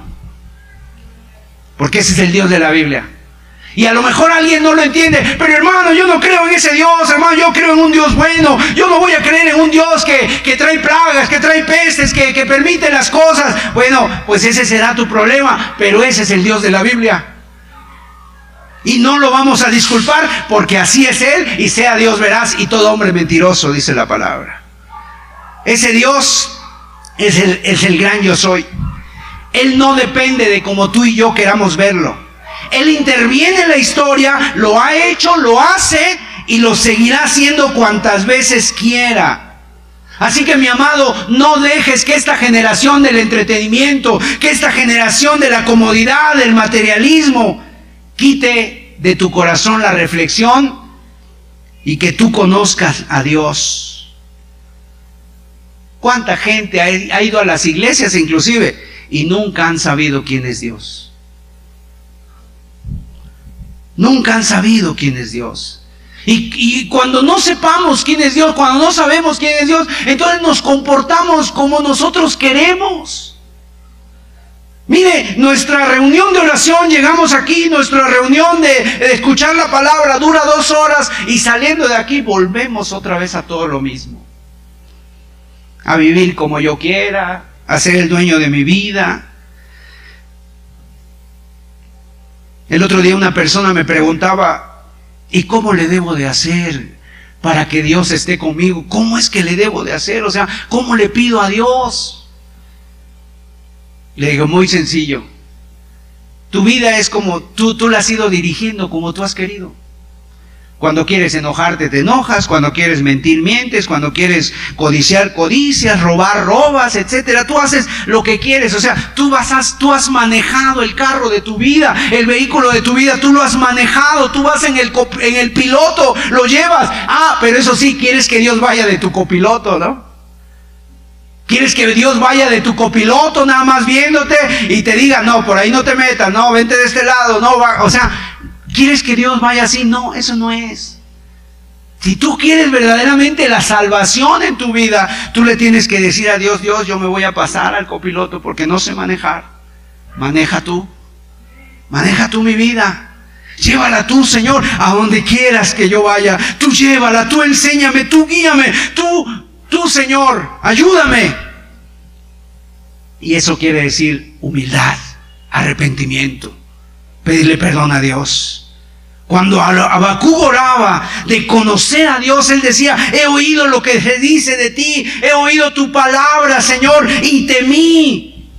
Porque ese es el Dios de la Biblia. Y a lo mejor alguien no lo entiende, pero hermano, yo no creo en ese Dios, hermano, yo creo en un Dios bueno, yo no voy a creer en un Dios que, trae plagas, que trae pestes, que, que permite las cosas. Bueno, pues ese será tu problema, pero ese es el Dios de la Biblia. Y no lo vamos a disculpar porque así es Él y sea Dios veraz y todo hombre mentiroso, dice la palabra. Ese Dios es el, es el gran yo soy. Él no depende de como tú y yo queramos verlo. Él interviene en la historia, lo ha hecho, lo hace y lo seguirá haciendo cuantas veces quiera. Así que mi amado, no dejes que esta generación del entretenimiento, que esta generación de la comodidad, del materialismo, quite de tu corazón la reflexión y que tú conozcas a Dios. ¿Cuánta gente ha ido a las iglesias inclusive y nunca han sabido quién es Dios? Nunca han sabido quién es Dios. Y, cuando no sepamos quién es Dios, cuando no sabemos quién es Dios, entonces nos comportamos como nosotros queremos. Mire, nuestra reunión de oración, llegamos aquí, nuestra reunión de, escuchar la palabra dura dos horas y saliendo de aquí volvemos otra vez a todo lo mismo. A vivir como yo quiera, a ser el dueño de mi vida, El otro día una persona me preguntaba, ¿y cómo le debo de hacer para que Dios esté conmigo? ¿Cómo es que le debo de hacer? O sea, ¿cómo le pido a Dios? Le digo, muy sencillo. Tu vida es como tú, tú la has ido dirigiendo como tú has querido. Cuando quieres enojarte, te enojas. Cuando quieres mentir, mientes. Cuando quieres codiciar, codicias. Robar, robas, etcétera. Tú haces lo que quieres. O sea, tú, vas, tú has manejado el carro de tu vida, el vehículo de tu vida. Tú lo has manejado. Tú vas en el, en el piloto, lo llevas. Ah, pero eso sí, quieres que Dios vaya de tu copiloto, ¿no? ¿Quieres que Dios vaya de tu copiloto nada más viéndote y te diga, no, por ahí no te metas, no, vente de este lado, no, va, o sea, ¿Quieres que Dios vaya así? No, eso no es. Si tú quieres verdaderamente la salvación en tu vida, tú le tienes que decir a Dios, Dios, yo me voy a pasar al copiloto porque no sé manejar. Maneja tú. Maneja tú mi vida. Llévala tú, Señor, a donde quieras que yo vaya. Tú llévala, tú enséñame, tú guíame, tú, tú, Señor, ayúdame. Y eso quiere decir humildad, arrepentimiento, pedirle perdón a Dios. Cuando Abacú oraba de conocer a Dios, él decía, he oído lo que se dice de ti, he oído tu palabra, Señor, y temí.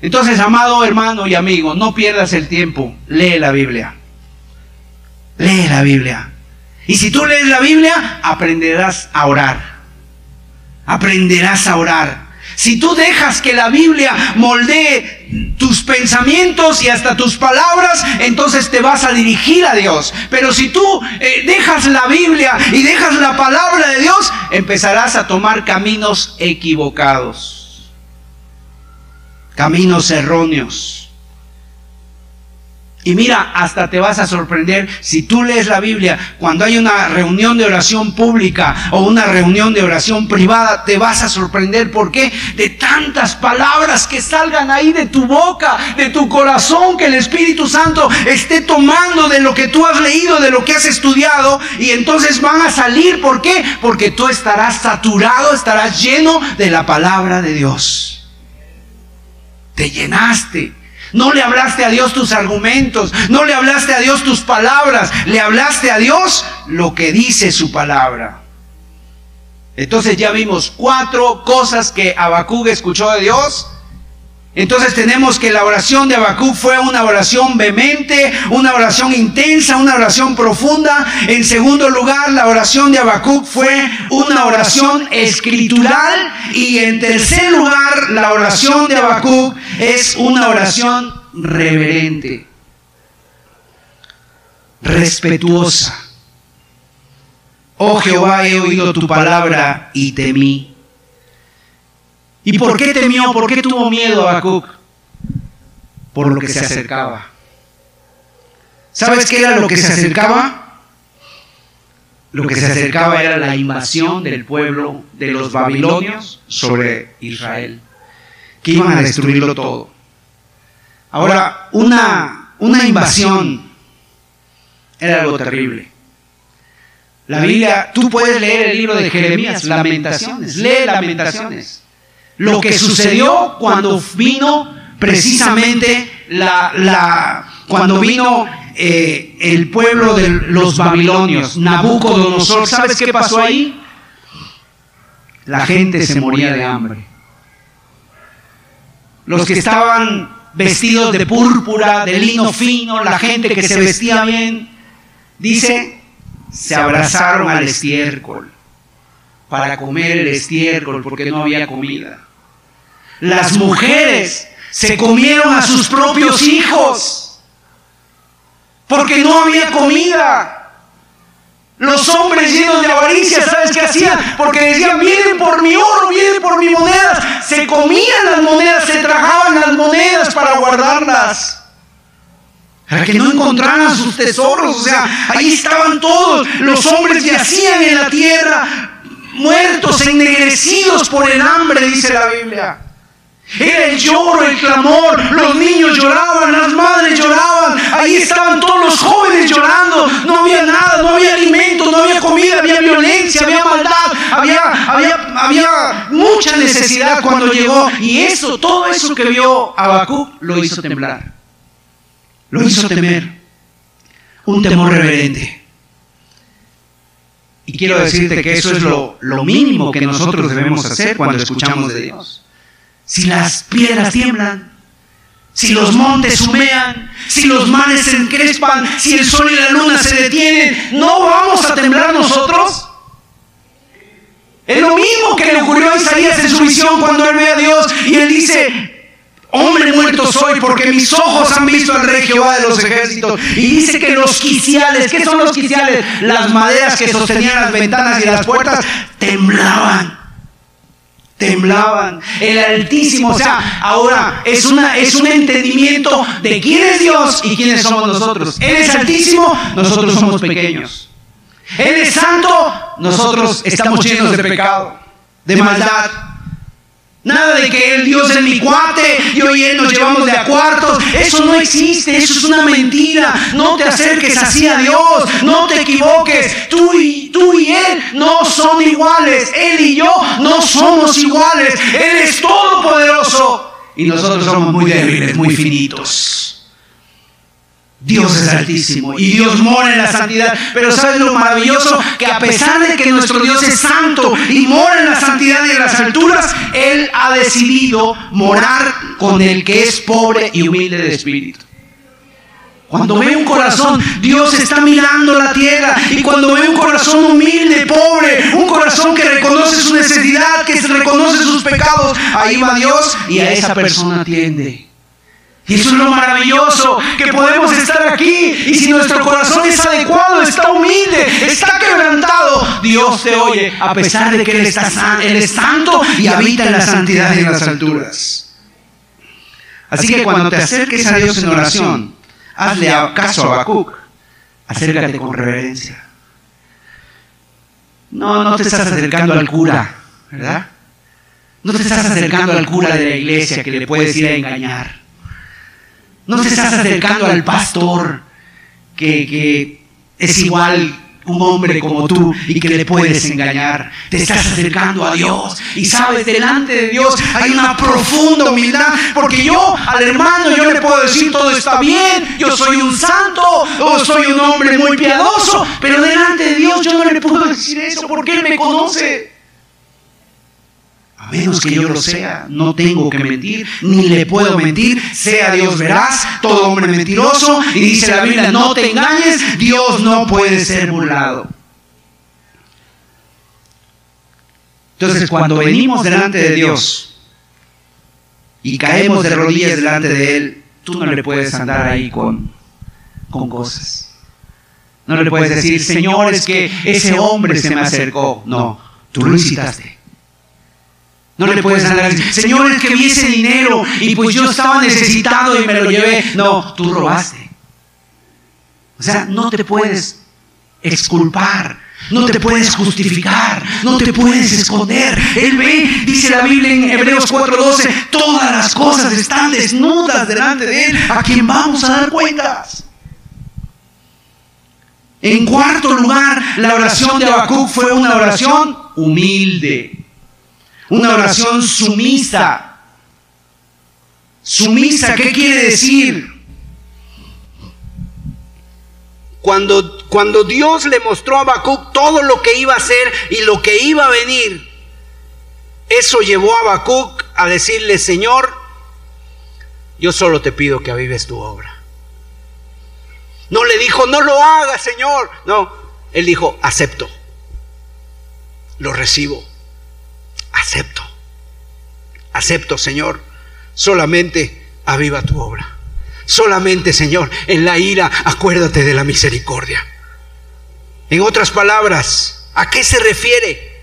Entonces, amado hermano y amigo, no pierdas el tiempo, lee la Biblia. Lee la Biblia. Y si tú lees la Biblia, aprenderás a orar. Aprenderás a orar. Si tú dejas que la Biblia moldee tus pensamientos y hasta tus palabras, entonces te vas a dirigir a Dios. Pero si tú eh, dejas la Biblia y dejas la palabra de Dios, empezarás a tomar caminos equivocados, caminos erróneos. Y mira, hasta te vas a sorprender si tú lees la Biblia, cuando hay una reunión de oración pública o una reunión de oración privada, te vas a sorprender. ¿Por qué? De tantas palabras que salgan ahí de tu boca, de tu corazón, que el Espíritu Santo esté tomando de lo que tú has leído, de lo que has estudiado, y entonces van a salir. ¿Por qué? Porque tú estarás saturado, estarás lleno de la palabra de Dios. Te llenaste no le hablaste a Dios tus argumentos, no le hablaste a Dios tus palabras, le hablaste a Dios lo que dice su palabra. Entonces ya vimos cuatro cosas que Habacuc escuchó de Dios. Entonces tenemos que la oración de Habacuc fue una oración vehemente, una oración intensa, una oración profunda. En segundo lugar, la oración de Habacuc fue una oración escritural. Y en tercer lugar, la oración de Habacuc es una oración reverente, respetuosa. Oh Jehová, he oído tu palabra y temí. ¿Y por qué temió? ¿Por qué tuvo miedo Habacuc? Por lo que se acercaba. ¿Sabes qué era lo que se acercaba? Lo que se acercaba era la invasión del pueblo de los babilonios sobre Israel, que iban a destruirlo todo. Ahora, una, una invasión Era algo terrible. La Biblia, tú puedes leer el libro de Jeremías, Lamentaciones, lee Lamentaciones. Lo que sucedió cuando vino precisamente la, la cuando vino eh, el pueblo de los babilonios, Nabucodonosor, ¿sabes qué pasó ahí? La gente se moría de hambre. Los que estaban vestidos de púrpura, de lino fino, la gente que se vestía bien, dice, se abrazaron al estiércol para comer el estiércol porque no había comida. Las mujeres se comieron a sus propios hijos porque no había comida. Los hombres llenos de avaricia, ¿sabes qué hacían? Porque decían, vienen por mi oro, vienen por mi monedas. Se comían las monedas, se trajaban las monedas para guardarlas. Para que no encontraran sus tesoros. O sea, ahí estaban todos. Los hombres yacían en la tierra, muertos, ennegrecidos por el hambre, dice la Biblia. Era el lloro, el clamor, los niños lloraban, las madres lloraban, ahí estaban todos los jóvenes llorando, no había nada, no había alimento, no había comida, había violencia, había maldad, había, había, había mucha necesidad cuando llegó. Y eso, todo eso que vio Abacú lo hizo temblar, lo hizo temer, un temor reverente. Y quiero decirte que eso es lo, lo mínimo que nosotros debemos hacer cuando escuchamos de Dios si las piedras tiemblan, si los montes humean, si los mares se encrespan, si el sol y la luna se detienen, ¿no vamos a temblar nosotros? Es lo mismo que le ocurrió a Isaías en su visión cuando él ve a Dios y él dice, hombre muerto soy porque mis ojos han visto al rey Jehová de los ejércitos. Y dice que los quiciales, ¿qué son los quiciales? Las maderas que sostenían las ventanas y las puertas temblaban temblaban. El Altísimo, o sea, ahora es, una, es un entendimiento de quién es Dios y quiénes somos nosotros. Él es Altísimo, nosotros somos pequeños. Él es santo, nosotros estamos llenos de pecado, de maldad. Nada de que el Dios es mi cuate y Él nos llevamos de a cuartos. Eso no existe, eso es una mentira. No te acerques así a Dios, no te equivoques. Tú y, tú y Él no son iguales. Él y yo no somos iguales. Él es todopoderoso y nosotros somos muy débiles, muy finitos. Dios es altísimo y Dios mora en la santidad. Pero ¿sabes lo maravilloso? Que a pesar de que nuestro Dios es santo y mora en la santidad y en las alturas, Él ha decidido morar con el que es pobre y humilde de espíritu. Cuando ve un corazón, Dios está mirando la tierra. Y cuando ve un corazón humilde, pobre, un corazón que reconoce su necesidad, que reconoce sus pecados, ahí va Dios y a esa persona atiende. Y eso es lo maravilloso, que podemos estar aquí y si nuestro corazón es adecuado, está humilde, está quebrantado, Dios te oye, a pesar de que Él, está, Él es santo y habita en la santidad y en las alturas. Así que cuando te acerques a Dios en oración, hazle caso a Habacuc, acércate con reverencia. No, no te estás acercando al cura, ¿verdad? No te estás acercando al cura de la iglesia que le puedes ir a engañar. No te estás acercando al pastor que, es igual un hombre como tú y que le puedes engañar. Te estás acercando a Dios y sabes, delante de Dios hay una profunda humildad porque yo al hermano yo le puedo decir todo está bien, yo soy un santo o soy un hombre muy piadoso, pero delante de Dios yo no le puedo decir eso porque Él me conoce. A menos que yo lo sea, no tengo que mentir, ni le puedo mentir, sea Dios veraz, todo hombre mentiroso, y dice la Biblia, no te engañes, Dios no puede ser burlado. Entonces, cuando venimos delante de Dios y caemos de rodillas delante de Él, tú no le puedes andar ahí con, con cosas. No le puedes decir, Señor, es que ese hombre se me acercó. No, tú lo incitaste. No le puedes andar Señor, es que vi ese dinero y pues yo estaba necesitado y me lo llevé. No, tú robaste. O sea, no te puedes exculpar, no te puedes justificar, no te puedes esconder. Él ve, dice la Biblia en Hebreos 4:12, todas las cosas están desnudas delante de Él, a quien vamos a dar cuentas. En cuarto lugar, la oración de Habacuc fue una oración humilde, una oración sumisa. Sumisa, ¿qué quiere decir? Cuando, cuando Dios le mostró a Habacuc todo lo que iba a hacer y lo que iba a venir, eso llevó a Habacuc a decirle, Señor, yo solo te pido que avives tu obra. No le dijo, no lo haga, Señor. No, él dijo, acepto. Lo recibo. Acepto. Acepto, Señor. Solamente aviva tu obra. Solamente, Señor, en la ira acuérdate de la misericordia. En otras palabras, ¿a qué se refiere?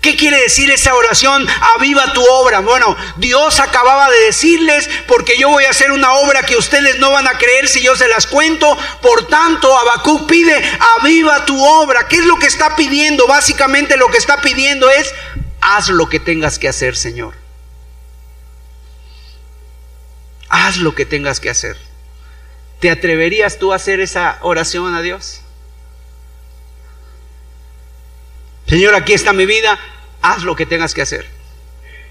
¿Qué quiere decir esa oración? Aviva tu obra. Bueno, Dios acababa de decirles, porque yo voy a hacer una obra que ustedes no van a creer si yo se las cuento. Por tanto, Habacuc pide, aviva tu obra. ¿Qué es lo que está pidiendo? Básicamente lo que está pidiendo es, haz lo que tengas que hacer, Señor. Haz lo que tengas que hacer. ¿Te atreverías tú a hacer esa oración a Dios? Señor, aquí está mi vida, haz lo que tengas que hacer.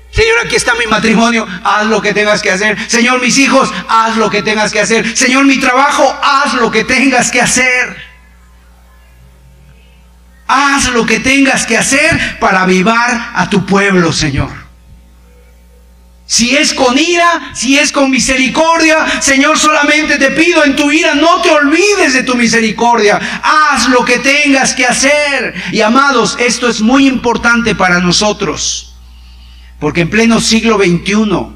Señor, aquí está mi matrimonio, haz lo que tengas que hacer. Señor, mis hijos, haz lo que tengas que hacer. Señor, mi trabajo, haz lo que tengas que hacer. Haz lo que tengas que hacer para avivar a tu pueblo, Señor. Si es con ira, si es con misericordia, Señor, solamente te pido en tu ira, no te olvides de tu misericordia. Haz lo que tengas que hacer. Y amados, esto es muy importante para nosotros. Porque en pleno siglo XXI,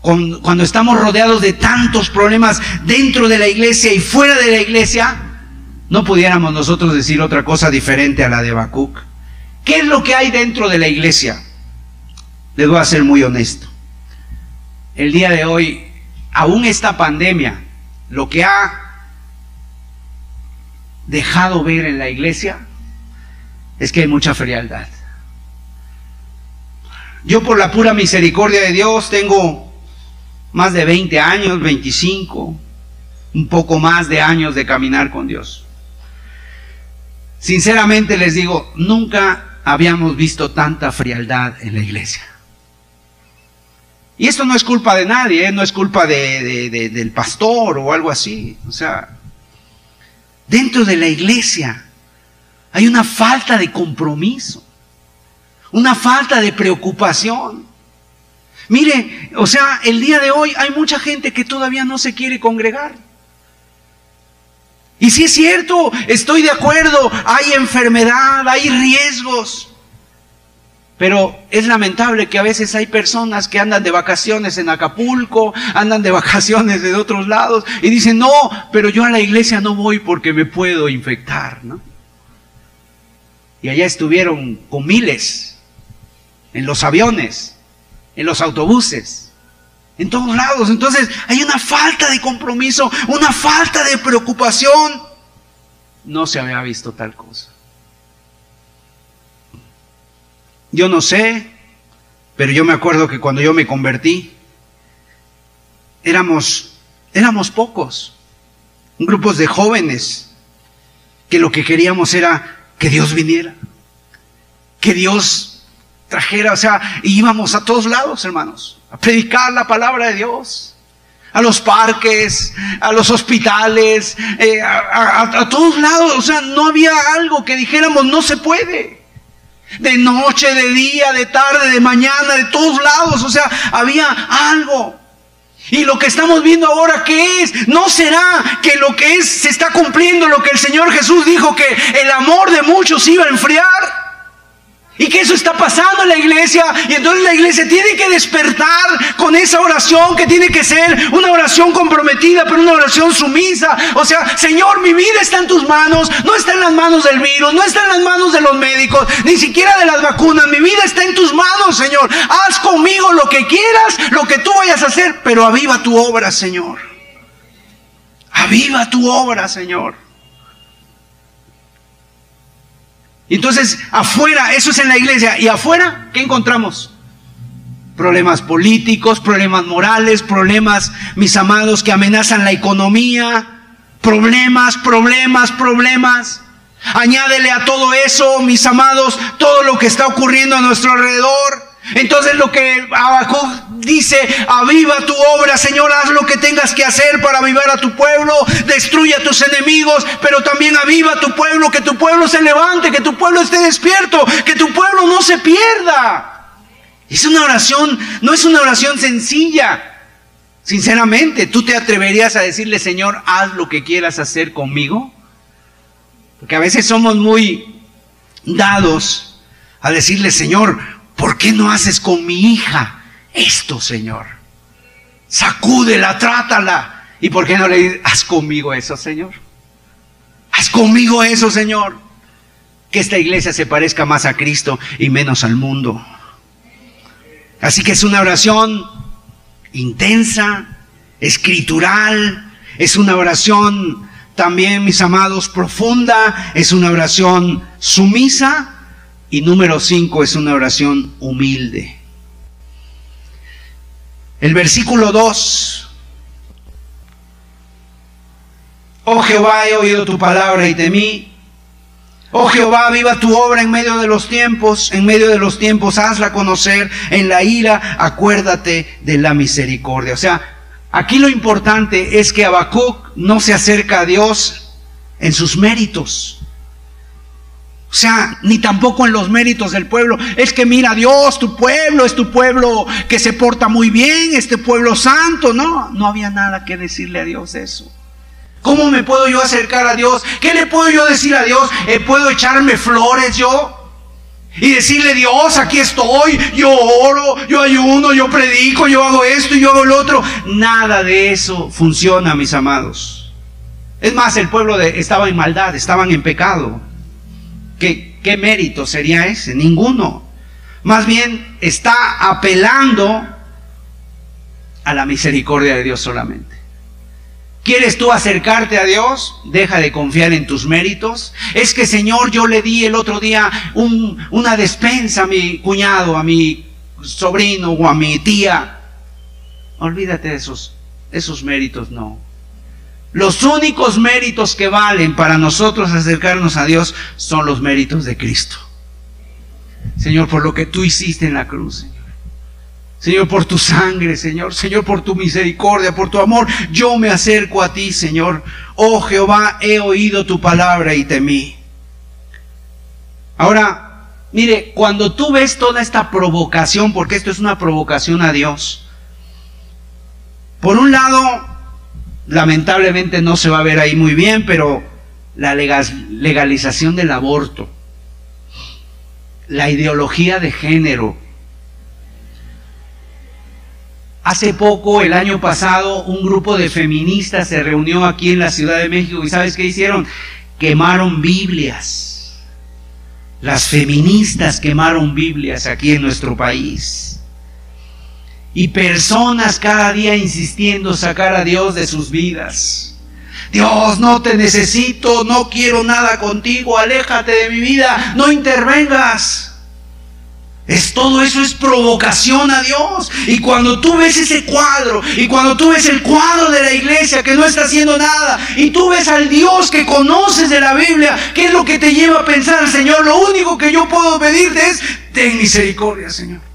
cuando estamos rodeados de tantos problemas dentro de la iglesia y fuera de la iglesia, no pudiéramos nosotros decir otra cosa diferente a la de Habacuc. ¿Qué es lo que hay dentro de la iglesia? Les voy a ser muy honesto el día de hoy, aún esta pandemia, lo que ha dejado ver en la iglesia es que hay mucha frialdad. Yo por la pura misericordia de Dios tengo más de 20 años, 25, un poco más de años de caminar con Dios. Sinceramente les digo, nunca habíamos visto tanta frialdad en la iglesia. Y esto no es culpa de nadie, ¿eh? no es culpa de, del pastor o algo así. O sea, dentro de la iglesia hay una falta de compromiso, una falta de preocupación. Mire, o sea, el día de hoy hay mucha gente que todavía no se quiere congregar. Y si es cierto, estoy de acuerdo, hay enfermedad, hay riesgos. Pero es lamentable que a veces hay personas que andan de vacaciones en Acapulco, andan de vacaciones de otros lados y dicen, no, pero yo a la iglesia no voy porque me puedo infectar, ¿no? Y allá estuvieron con miles, en los aviones, en los autobuses, en todos lados. Entonces hay una falta de compromiso, una falta de preocupación. No se había visto tal cosa. Yo no sé, pero yo me acuerdo que cuando yo me convertí, éramos, éramos pocos, grupos de jóvenes, que lo que queríamos era que Dios viniera, que Dios trajera, o sea, íbamos a todos lados, hermanos, a predicar la palabra de Dios, a los parques, a los hospitales, eh, a, a todos lados, o sea, no había algo que dijéramos no se puede de noche, de día, de tarde, de mañana, de todos lados. O sea, había algo. Y lo que estamos viendo ahora, ¿qué es? ¿No será que lo que es se está cumpliendo lo que el Señor Jesús dijo que el amor de muchos iba a enfriar? Y que eso está pasando en la iglesia. Y entonces la iglesia tiene que despertar con esa oración que tiene que ser una oración comprometida, pero una oración sumisa. O sea, Señor, mi vida está en tus manos. No está en las manos del virus, no está en las manos de los médicos, ni siquiera de las vacunas. Mi vida está en tus manos, Señor. Haz conmigo lo que quieras, lo que tú vayas a hacer, pero aviva tu obra, Señor. Aviva tu obra, Señor. Entonces, afuera, eso es en la iglesia. ¿Y afuera qué encontramos? Problemas políticos, problemas morales, problemas, mis amados, que amenazan la economía, Problemas, problemas, problemas. Añádele a todo eso, mis amados, todo lo que está ocurriendo a nuestro alrededor. Entonces lo que abajo dice, aviva tu obra, Señor, haz lo que tengas que hacer para avivar a tu pueblo, destruye a tus enemigos, pero también aviva a tu pueblo, que tu pueblo se levante, que tu pueblo esté despierto, que tu pueblo no se pierda. Es una oración, no es una oración sencilla. Sinceramente, ¿tú te atreverías a decirle, Señor, haz lo que quieras hacer conmigo? Porque a veces somos muy dados a decirle, Señor, ¿por qué no haces con mi hija esto, Señor? Sacúdela, trátala. ¿Y por qué no le dices, haz conmigo eso, Señor? Haz conmigo eso, Señor. Que esta iglesia se parezca más a Cristo y menos al mundo. Así que es una oración intensa, escritural, es una oración también, mis amados, profunda, es una oración sumisa y número cinco es una oración humilde. El versículo 2. Oh Jehová, he oído tu palabra y temí. Oh Jehová, viva tu obra en medio de los tiempos, en medio de los tiempos, hazla conocer. En la ira, acuérdate de la misericordia. O sea, aquí lo importante es que Habacuc no se acerca a Dios en sus méritos. O sea, ni tampoco en los méritos del pueblo. Es que mira, Dios, tu pueblo es tu pueblo que se porta muy bien, este pueblo santo. No, no había nada que decirle a Dios eso. ¿Cómo me puedo yo acercar a Dios? ¿Qué le puedo yo decir a Dios? Eh, ¿Puedo echarme flores yo? Y decirle, Dios, aquí estoy, yo oro, yo ayuno, yo predico, yo hago esto y yo hago lo otro. Nada de eso funciona, mis amados. Es más, el pueblo estaba en maldad, estaban en pecado. ¿Qué, ¿Qué mérito sería ese? Ninguno. Más bien está apelando a la misericordia de Dios solamente. ¿Quieres tú acercarte a Dios? Deja de confiar en tus méritos. Es que Señor, yo le di el otro día una despensa a mi cuñado, a mi sobrino o a mi tía. Olvídate de esos, esos méritos, no. Los únicos méritos que valen para nosotros acercarnos a Dios son los méritos de Cristo. Señor, por lo que tú hiciste en la cruz, Señor. Señor, por tu sangre, Señor. Señor, por tu misericordia, por tu amor. Yo me acerco a ti, Señor. Oh Jehová, he oído tu palabra y temí. Ahora, mire, cuando tú ves toda esta provocación, porque esto es una provocación a Dios, por un lado, lamentablemente no se va a ver ahí muy bien, pero la legalización del aborto, la ideología de género. Hace poco, el año pasado, un grupo de feministas se reunió aquí en la Ciudad de México y ¿sabes qué hicieron? Quemaron Biblias. Las feministas quemaron Biblias aquí en nuestro país y personas cada día insistiendo sacar a Dios de sus vidas. Dios, no te necesito, no quiero nada contigo, aléjate de mi vida, no intervengas. Es todo eso es provocación a Dios. Y cuando tú ves ese cuadro, y cuando tú ves el cuadro de la iglesia que no está haciendo nada, y tú ves al Dios que conoces de la Biblia, ¿qué es lo que te lleva a pensar, Señor? Lo único que yo puedo pedirte es, ten misericordia, Señor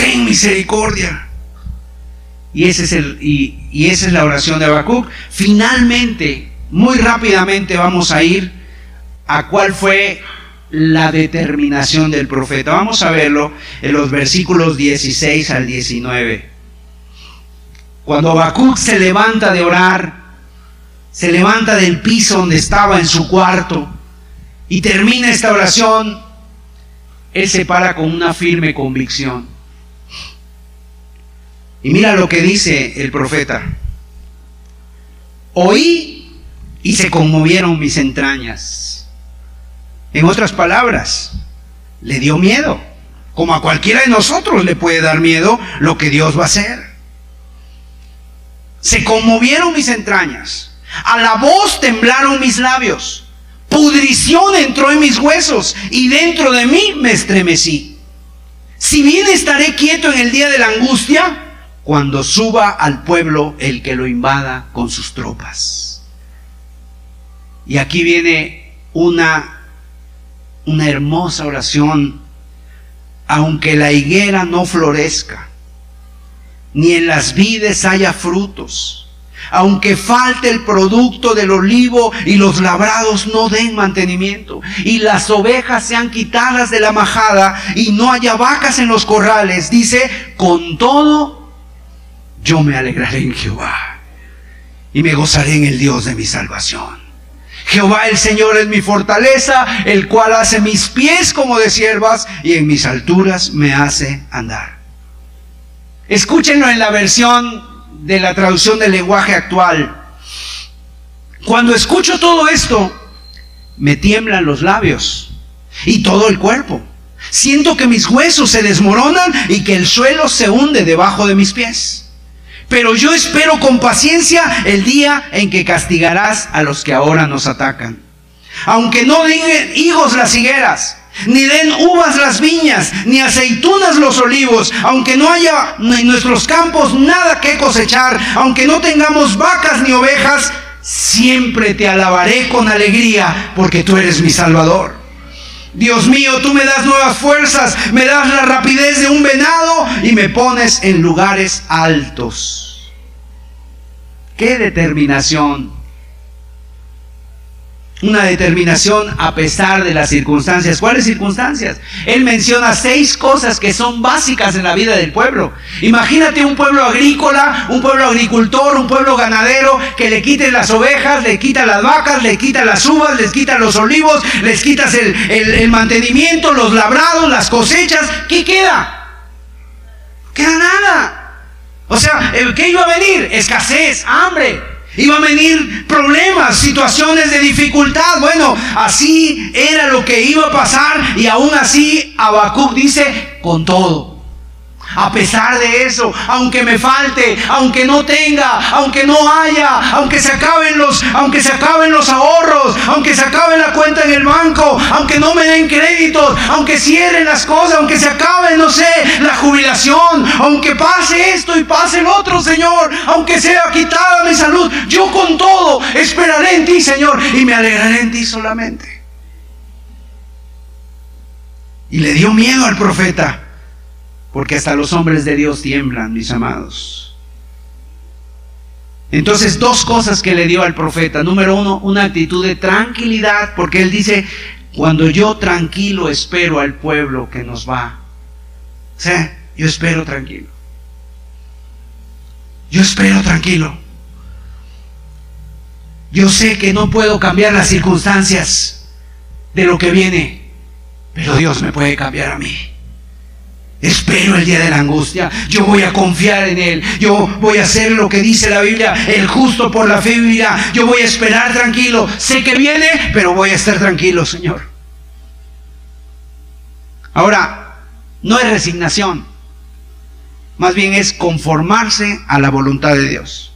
ten misericordia. Y, ese es el, y, esa es la oración de Habacuc. Finalmente, muy rápidamente vamos a ir a cuál fue la determinación del profeta. Vamos a verlo en los versículos 16 al 19. Cuando Habacuc se levanta de orar, se levanta del piso donde estaba en su cuarto y termina esta oración, él se para con una firme convicción. Y mira lo que dice el profeta. Oí y se conmovieron mis entrañas. En otras palabras, le dio miedo. Como a cualquiera de nosotros le puede dar miedo lo que Dios va a hacer. Se conmovieron mis entrañas. A la voz temblaron mis labios. Pudrición entró en mis huesos y dentro de mí me estremecí. Si bien estaré quieto en el día de la angustia, cuando suba al pueblo el que lo invada con sus tropas. Y aquí viene una, una hermosa oración. Aunque la higuera no florezca, ni en las vides haya frutos, aunque falte el producto del olivo y los labrados no den mantenimiento, y las ovejas sean quitadas de la majada y no haya vacas en los corrales, dice, con todo yo me alegraré en Jehová y me gozaré en el Dios de mi salvación. Jehová el Señor es mi fortaleza, el cual hace mis pies como de siervas y en mis alturas me hace andar. Escúchenlo en la versión de la traducción del lenguaje actual. Cuando escucho todo esto, me tiemblan los labios y todo el cuerpo. Siento que mis huesos se desmoronan y que el suelo se hunde debajo de mis pies. Pero yo espero con paciencia el día en que castigarás a los que ahora nos atacan. Aunque no den higos las higueras, ni den uvas las viñas, ni aceitunas los olivos, aunque no haya en nuestros campos nada que cosechar, aunque no tengamos vacas ni ovejas, siempre te alabaré con alegría, porque tú eres mi Salvador. Dios mío, tú me das nuevas fuerzas, me das la rapidez de un venado y me pones en lugares altos. ¡Qué determinación! Una determinación a pesar de las circunstancias. ¿Cuáles circunstancias? Él menciona seis cosas que son básicas en la vida del pueblo. Imagínate un pueblo agrícola, un pueblo agricultor, un pueblo ganadero que le quiten las ovejas, le quitan las vacas, le quitan las uvas, les quitan los olivos, les quitas el, el mantenimiento, los labrados, las cosechas. ¿Qué queda? Queda nada. O sea, ¿qué iba a venir? Escasez, hambre. Iba a venir problemas, situaciones de dificultad. Bueno, así era lo que iba a pasar y aún así Habacuc dice con todo. A pesar de eso, aunque me falte, aunque no tenga, aunque no haya, aunque se acaben los, aunque se acaben los ahorros, aunque se acabe la cuenta en el banco, aunque no me den créditos, aunque cierren las cosas, aunque se acabe, no sé, la jubilación, aunque pase esto y pase el otro, Señor, aunque sea quitada mi salud, yo con todo esperaré en ti, Señor, y me alegraré en ti solamente. Y le dio miedo al profeta porque hasta los hombres de Dios tiemblan, mis amados. Entonces, dos cosas que le dio al profeta. Número uno, una actitud de tranquilidad, porque él dice, cuando yo tranquilo espero al pueblo que nos va. Yo espero tranquilo. Yo espero tranquilo. Yo sé que no puedo cambiar las circunstancias de lo que viene, pero Dios me puede cambiar a mí. Espero el día de la angustia. Yo voy a confiar en Él. Yo voy a hacer lo que dice la Biblia. El justo por la fe vivirá. Yo voy a esperar tranquilo. Sé que viene, pero voy a estar tranquilo, Señor. Ahora, no es resignación. Más bien es conformarse a la voluntad de Dios.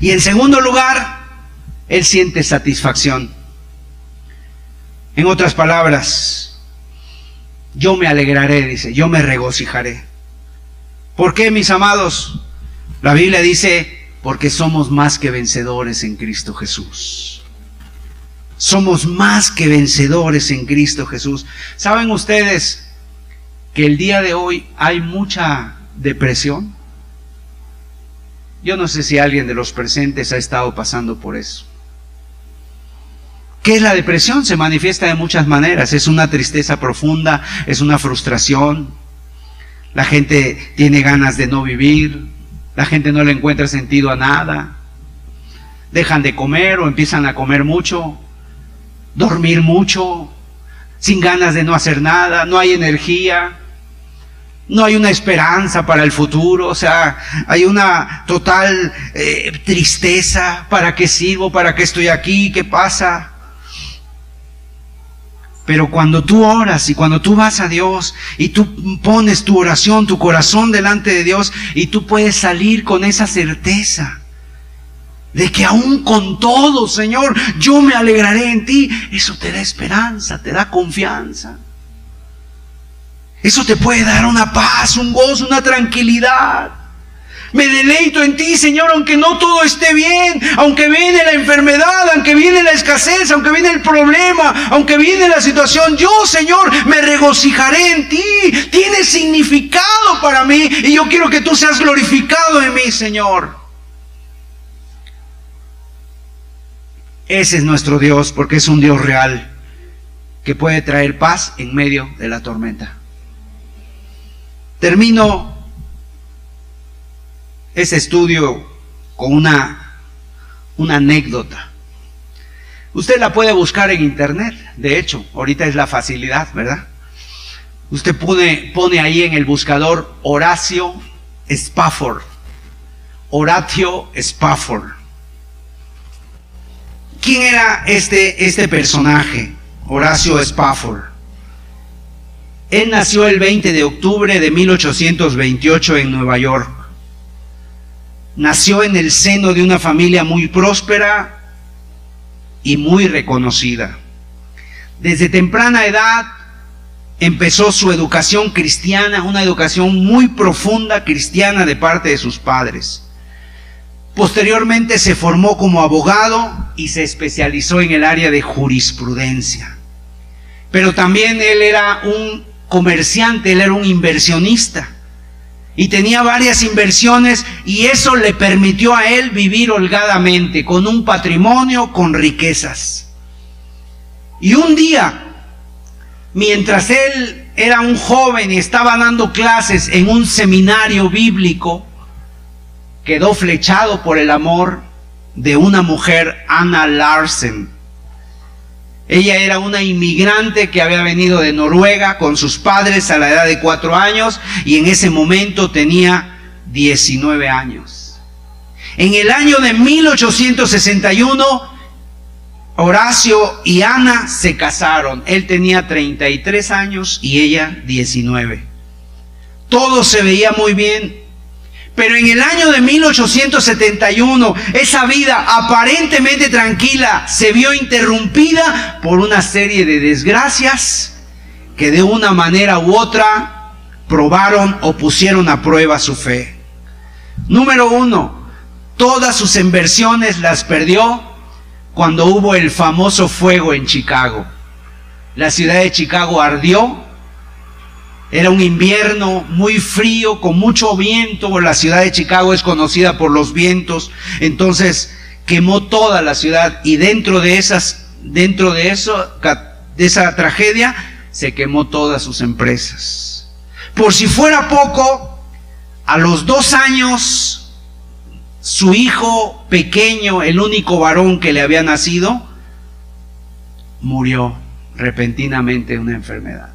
Y en segundo lugar, Él siente satisfacción. En otras palabras, yo me alegraré, dice, yo me regocijaré. ¿Por qué, mis amados? La Biblia dice, porque somos más que vencedores en Cristo Jesús. Somos más que vencedores en Cristo Jesús. ¿Saben ustedes que el día de hoy hay mucha depresión? Yo no sé si alguien de los presentes ha estado pasando por eso. ¿Qué es la depresión? Se manifiesta de muchas maneras. Es una tristeza profunda, es una frustración. La gente tiene ganas de no vivir, la gente no le encuentra sentido a nada. Dejan de comer o empiezan a comer mucho, dormir mucho, sin ganas de no hacer nada, no hay energía, no hay una esperanza para el futuro, o sea, hay una total eh, tristeza, ¿para qué sirvo? ¿Para qué estoy aquí? ¿Qué pasa? Pero cuando tú oras y cuando tú vas a Dios y tú pones tu oración, tu corazón delante de Dios y tú puedes salir con esa certeza de que aún con todo, Señor, yo me alegraré en ti, eso te da esperanza, te da confianza. Eso te puede dar una paz, un gozo, una tranquilidad. Me deleito en ti, Señor, aunque no todo esté bien, aunque viene la enfermedad, aunque viene la escasez, aunque viene el problema, aunque viene la situación. Yo, Señor, me regocijaré en ti. Tiene significado para mí y yo quiero que tú seas glorificado en mí, Señor. Ese es nuestro Dios porque es un Dios real que puede traer paz en medio de la tormenta. Termino ese estudio con una, una anécdota. Usted la puede buscar en internet, de hecho, ahorita es la facilidad, ¿verdad? Usted pone, pone ahí en el buscador Horacio Spafford. Horatio Spafford. ¿Quién era este, este personaje? Horacio Spafford. Él nació el 20 de octubre de 1828 en Nueva York. Nació en el seno de una familia muy próspera y muy reconocida. Desde temprana edad empezó su educación cristiana, una educación muy profunda cristiana de parte de sus padres. Posteriormente se formó como abogado y se especializó en el área de jurisprudencia. Pero también él era un comerciante, él era un inversionista y tenía varias inversiones y eso le permitió a él vivir holgadamente, con un patrimonio, con riquezas. Y un día, mientras él era un joven y estaba dando clases en un seminario bíblico, quedó flechado por el amor de una mujer, Anna Larsen. Ella era una inmigrante que había venido de Noruega con sus padres a la edad de cuatro años y en ese momento tenía 19 años. En el año de 1861, Horacio y Ana se casaron. Él tenía 33 años y ella 19. Todo se veía muy bien pero en el año de 1871, esa vida aparentemente tranquila se vio interrumpida por una serie de desgracias que de una manera u otra probaron o pusieron a prueba su fe. Número uno, todas sus inversiones las perdió cuando hubo el famoso fuego en Chicago. La ciudad de Chicago ardió era un invierno muy frío, con mucho viento. La ciudad de Chicago es conocida por los vientos. Entonces quemó toda la ciudad y dentro de de esa tragedia, se quemó todas sus empresas. Por si fuera poco, a los dos años, su hijo pequeño, el único varón que le había nacido, murió repentinamente de una enfermedad.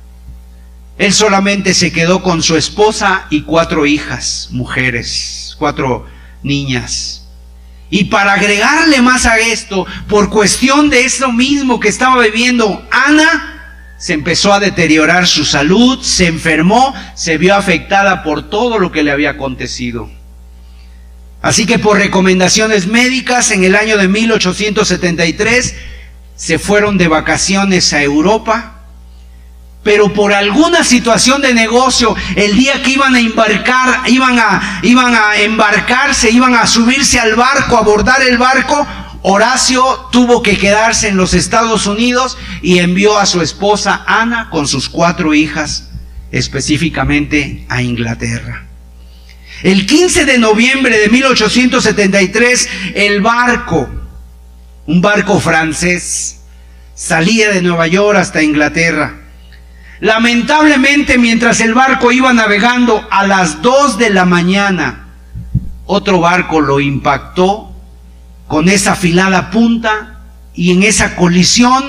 Él solamente se quedó con su esposa y cuatro hijas, mujeres, cuatro niñas. Y para agregarle más a esto, por cuestión de eso mismo que estaba viviendo Ana, se empezó a deteriorar su salud, se enfermó, se vio afectada por todo lo que le había acontecido. Así que por recomendaciones médicas, en el año de 1873, se fueron de vacaciones a Europa pero por alguna situación de negocio, el día que iban a embarcar, iban a, iban a embarcarse, iban a subirse al barco, a abordar el barco, Horacio tuvo que quedarse en los Estados Unidos y envió a su esposa Ana con sus cuatro hijas, específicamente a Inglaterra. El 15 de noviembre de 1873, el barco, un barco francés, salía de Nueva York hasta Inglaterra. Lamentablemente, mientras el barco iba navegando a las 2 de la mañana, otro barco lo impactó con esa afilada punta y en esa colisión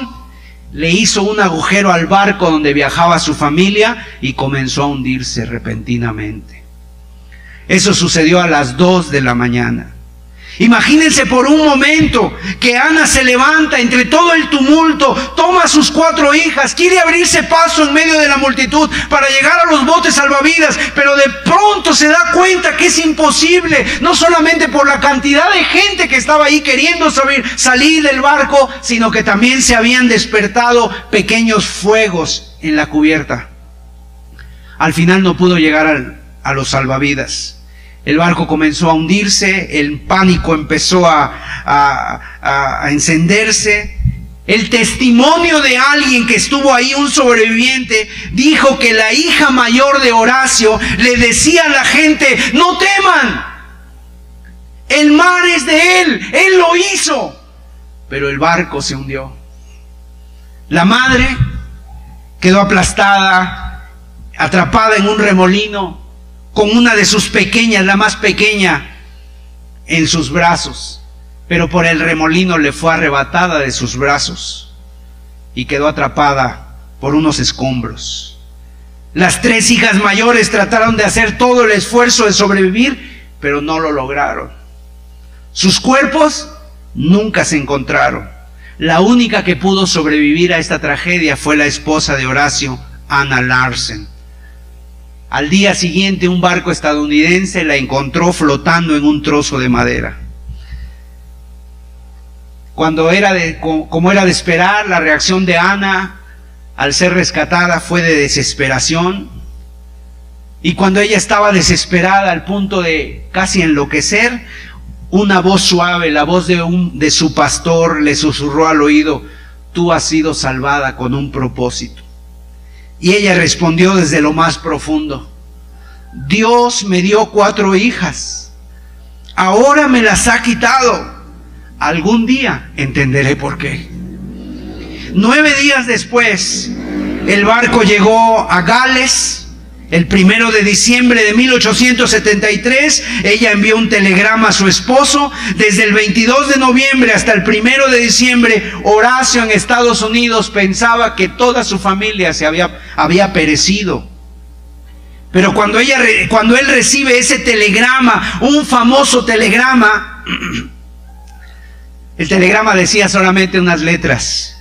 le hizo un agujero al barco donde viajaba su familia y comenzó a hundirse repentinamente. Eso sucedió a las 2 de la mañana. Imagínense por un momento que Ana se levanta entre todo el tumulto, toma a sus cuatro hijas, quiere abrirse paso en medio de la multitud para llegar a los botes salvavidas, pero de pronto se da cuenta que es imposible, no solamente por la cantidad de gente que estaba ahí queriendo salir, salir del barco, sino que también se habían despertado pequeños fuegos en la cubierta. Al final no pudo llegar a los salvavidas. El barco comenzó a hundirse, el pánico empezó a, a, a encenderse. El testimonio de alguien que estuvo ahí, un sobreviviente, dijo que la hija mayor de Horacio le decía a la gente, no teman, el mar es de él, él lo hizo. Pero el barco se hundió. La madre quedó aplastada, atrapada en un remolino, con una de sus pequeñas, la más pequeña, en sus brazos pero por el remolino le fue arrebatada de sus brazos y quedó atrapada por unos escombros. Las tres hijas mayores trataron de hacer todo el esfuerzo de sobrevivir, pero no lo lograron. Sus cuerpos nunca se encontraron. La única que pudo sobrevivir a esta tragedia fue la esposa de Horacio, Anna Larsen. Al día siguiente un barco estadounidense la encontró flotando en un trozo de madera. Cuando era de, como era de esperar, la reacción de Ana al ser rescatada fue de desesperación. Y cuando ella estaba desesperada al punto de casi enloquecer, una voz suave, la voz de, un, de su pastor, le susurró al oído, tú has sido salvada con un propósito. Y ella respondió desde lo más profundo, Dios me dio cuatro hijas, ahora me las ha quitado Algún día entenderé por qué. Nueve días después, el barco llegó a Gales. El primero de diciembre de 1873, ella envió un telegrama a su esposo. Desde el 22 de noviembre hasta el primero de diciembre, Horacio en Estados Unidos pensaba que toda su familia se había, había perecido. Pero cuando, ella, cuando él recibe ese telegrama, un famoso telegrama, El telegrama decía solamente unas letras.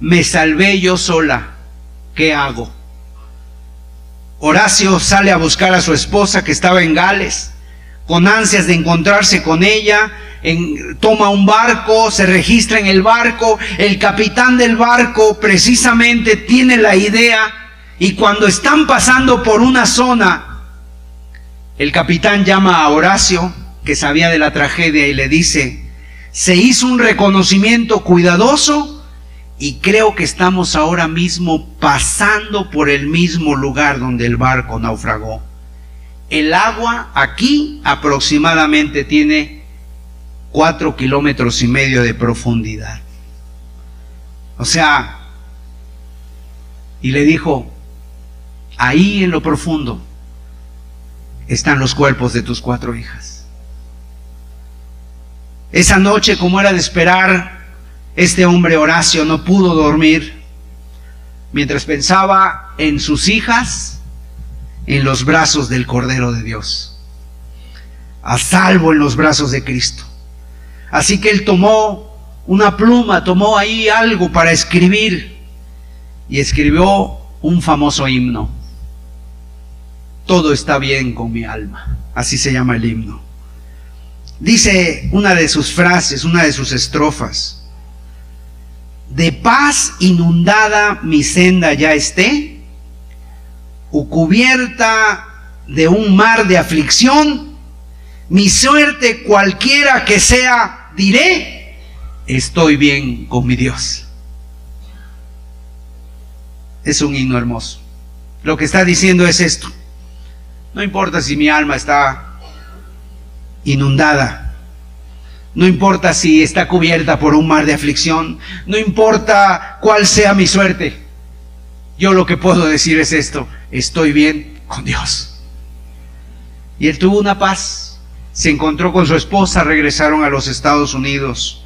Me salvé yo sola. ¿Qué hago? Horacio sale a buscar a su esposa que estaba en Gales, con ansias de encontrarse con ella. toma un barco, se registra en el barco. El capitán del barco precisamente tiene la idea y cuando están pasando por una zona, el capitán llama a Horacio, que sabía de la tragedia, y le dice, se hizo un reconocimiento cuidadoso y creo que estamos ahora mismo pasando por el mismo lugar donde el barco naufragó. El agua aquí aproximadamente tiene cuatro kilómetros y medio de profundidad. O sea, y le dijo, ahí en lo profundo están los cuerpos de tus cuatro hijas. Esa noche, como era de esperar, este hombre Horacio no pudo dormir mientras pensaba en sus hijas en los brazos del Cordero de Dios, a salvo en los brazos de Cristo. Así que él tomó una pluma, tomó ahí algo para escribir y escribió un famoso himno. Todo está bien con mi alma. Así se llama el himno. Dice una de sus frases, una de sus estrofas, de paz inundada mi senda ya esté, o cubierta de un mar de aflicción, mi suerte cualquiera que sea, diré, estoy bien con mi Dios. Es un himno hermoso. Lo que está diciendo es esto. No importa si mi alma está inundada. No importa si está cubierta por un mar de aflicción, no importa cuál sea mi suerte. Yo lo que puedo decir es esto, estoy bien con Dios. Y él tuvo una paz, se encontró con su esposa, regresaron a los Estados Unidos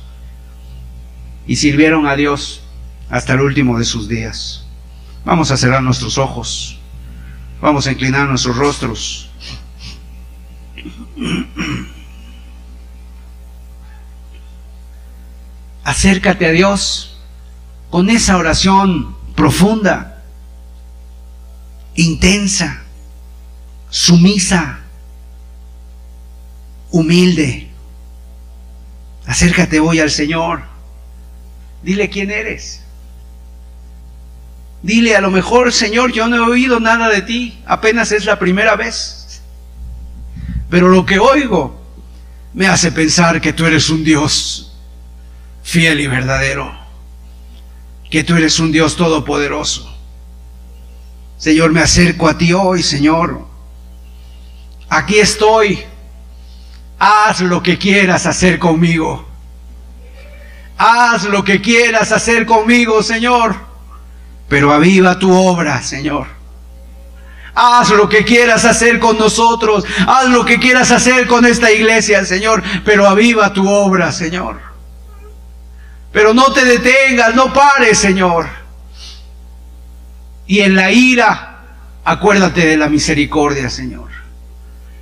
y sirvieron a Dios hasta el último de sus días. Vamos a cerrar nuestros ojos, vamos a inclinar nuestros rostros. Acércate a Dios con esa oración profunda, intensa, sumisa, humilde. Acércate hoy al Señor. Dile quién eres. Dile a lo mejor, Señor, yo no he oído nada de ti, apenas es la primera vez. Pero lo que oigo me hace pensar que tú eres un Dios fiel y verdadero, que tú eres un Dios todopoderoso. Señor, me acerco a ti hoy, Señor. Aquí estoy. Haz lo que quieras hacer conmigo. Haz lo que quieras hacer conmigo, Señor. Pero aviva tu obra, Señor. Haz lo que quieras hacer con nosotros. Haz lo que quieras hacer con esta iglesia, Señor. Pero aviva tu obra, Señor. Pero no te detengas, no pares, Señor. Y en la ira, acuérdate de la misericordia, Señor.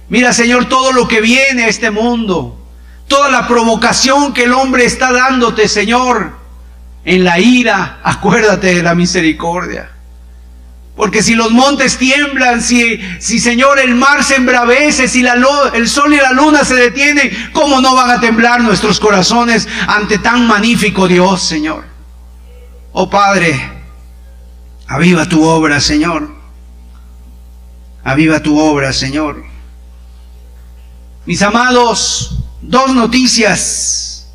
Mira, Señor, todo lo que viene a este mundo, toda la provocación que el hombre está dándote, Señor, en la ira, acuérdate de la misericordia. Porque si los montes tiemblan, si, si Señor el mar se embravece, si la, el sol y la luna se detienen, ¿cómo no van a temblar nuestros corazones ante tan magnífico Dios, Señor? Oh Padre, aviva tu obra, Señor. Aviva tu obra, Señor. Mis amados, dos noticias.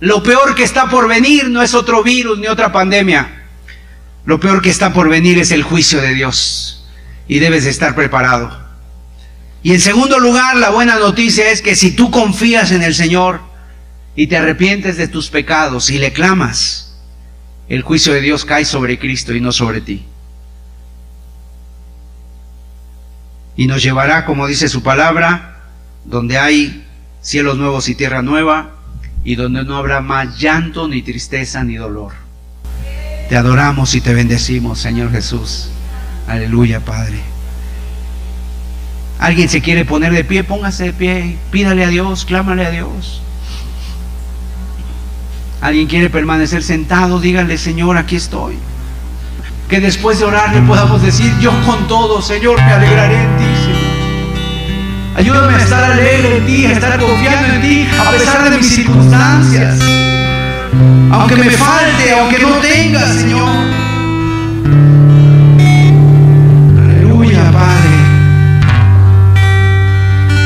Lo peor que está por venir no es otro virus ni otra pandemia. Lo peor que está por venir es el juicio de Dios. Y debes estar preparado. Y en segundo lugar, la buena noticia es que si tú confías en el Señor y te arrepientes de tus pecados y le clamas, el juicio de Dios cae sobre Cristo y no sobre ti. Y nos llevará, como dice su palabra, donde hay cielos nuevos y tierra nueva, y donde no habrá más llanto, ni tristeza, ni dolor. Te adoramos y te bendecimos, Señor Jesús. Aleluya, Padre. Alguien se quiere poner de pie, póngase de pie, pídale a Dios, clámale a Dios. Alguien quiere permanecer sentado, dígale, Señor, aquí estoy. Que después de orarle podamos decir, yo con todo, Señor, me alegraré en ti, Señor. Ayúdame a estar alegre en ti, a estar confiando en ti, a pesar de mis circunstancias. Aunque me falte, aunque no tenga, Señor. Aleluya, Padre.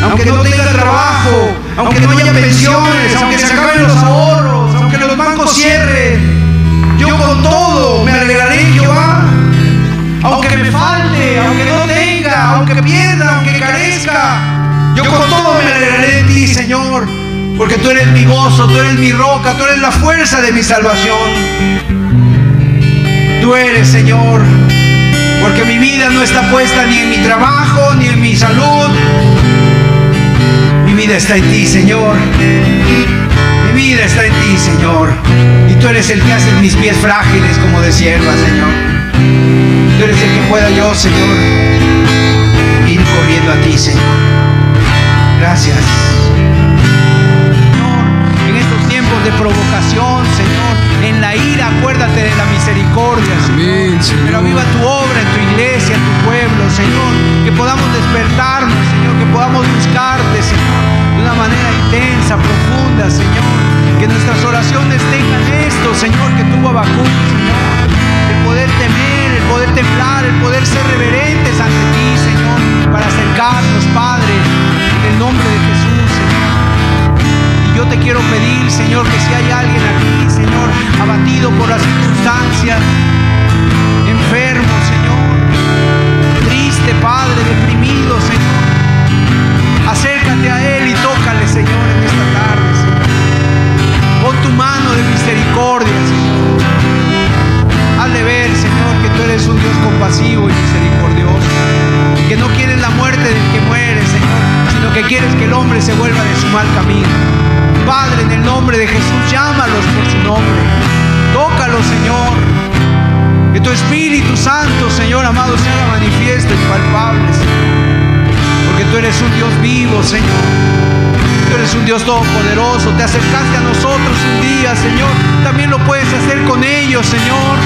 Aunque no tenga trabajo, aunque no haya pensiones, aunque se acaben los ahorros, aunque los bancos cierren, yo con todo me alegraré Jehová. Aunque me falte, aunque no tenga, aunque pierda, aunque carezca, yo con todo me alegraré de ti, Señor, porque tú eres mi gozo, tú eres mi roca, tú eres la fuerza de mi salvación. Tú eres, Señor, porque mi vida no está puesta ni en mi trabajo, ni en mi salud. Mi vida está en ti, Señor. Mi vida está en ti, Señor. Y tú eres el que hace mis pies frágiles como de sierva, Señor. Tú eres el que pueda yo, Señor, ir corriendo a ti, Señor. Gracias. De provocación, Señor, en la ira, acuérdate de la misericordia, Señor. Pero aviva tu obra en tu iglesia, en tu pueblo, Señor. Que podamos despertarnos, Señor. Que podamos buscarte, Señor. De una manera intensa, profunda, Señor. Que nuestras oraciones tengan esto, Señor, que tuvo Abacú, Señor. El poder temer, el poder temblar, el poder ser reverentes ante ti, Señor. Para acercarnos, Padre en el nombre de Jesús, yo te quiero pedir, Señor, que si hay alguien aquí, Señor, abatido por las circunstancias, enfermo, Señor, triste, Padre, deprimido, Señor, acércate a Él y tócale, Señor, en esta tarde, Señor. Pon tu mano de misericordia, Señor. Hazle ver, Señor, que tú eres un Dios compasivo y misericordioso. Que no quieres la muerte del que muere, Señor, sino que quieres que el hombre se vuelva de su mal camino. Padre, en el nombre de Jesús, llámalos por su nombre. Tócalos, Señor. Que tu Espíritu Santo, Señor amado, se haga manifiesto y palpable, Señor. Porque tú eres un Dios vivo, Señor. Tú eres un Dios todopoderoso. Te acercaste a nosotros un día, Señor. También lo puedes hacer con ellos, Señor.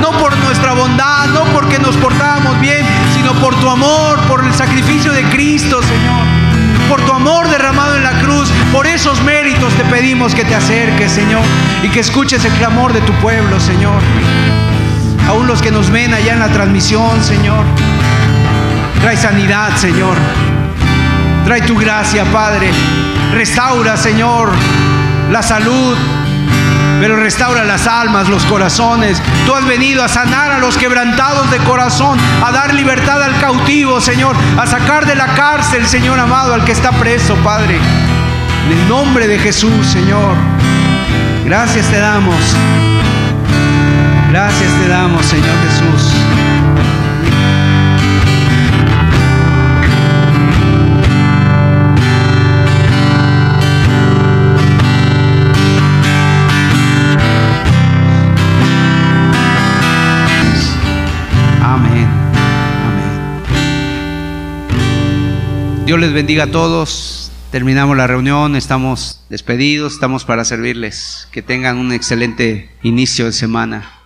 No por nuestra bondad, no porque nos portábamos bien, sino por tu amor, por el sacrificio de Cristo, Señor. Por tu amor derramado en la cruz, por esos méritos te pedimos que te acerques, Señor, y que escuches el clamor de tu pueblo, Señor. Aún los que nos ven allá en la transmisión, Señor. Trae sanidad, Señor. Trae tu gracia, Padre. Restaura, Señor, la salud, pero restaura las almas, los corazones. Tú has venido a sanar a los quebrantados de corazón, a dar libertad al cautivo, Señor, a sacar de la cárcel, Señor amado, al que está preso, Padre. En el nombre de Jesús, Señor. Gracias te damos. Gracias te damos, Señor Jesús. Dios les bendiga a todos. Terminamos la reunión, estamos despedidos, estamos para servirles. Que tengan un excelente inicio de semana.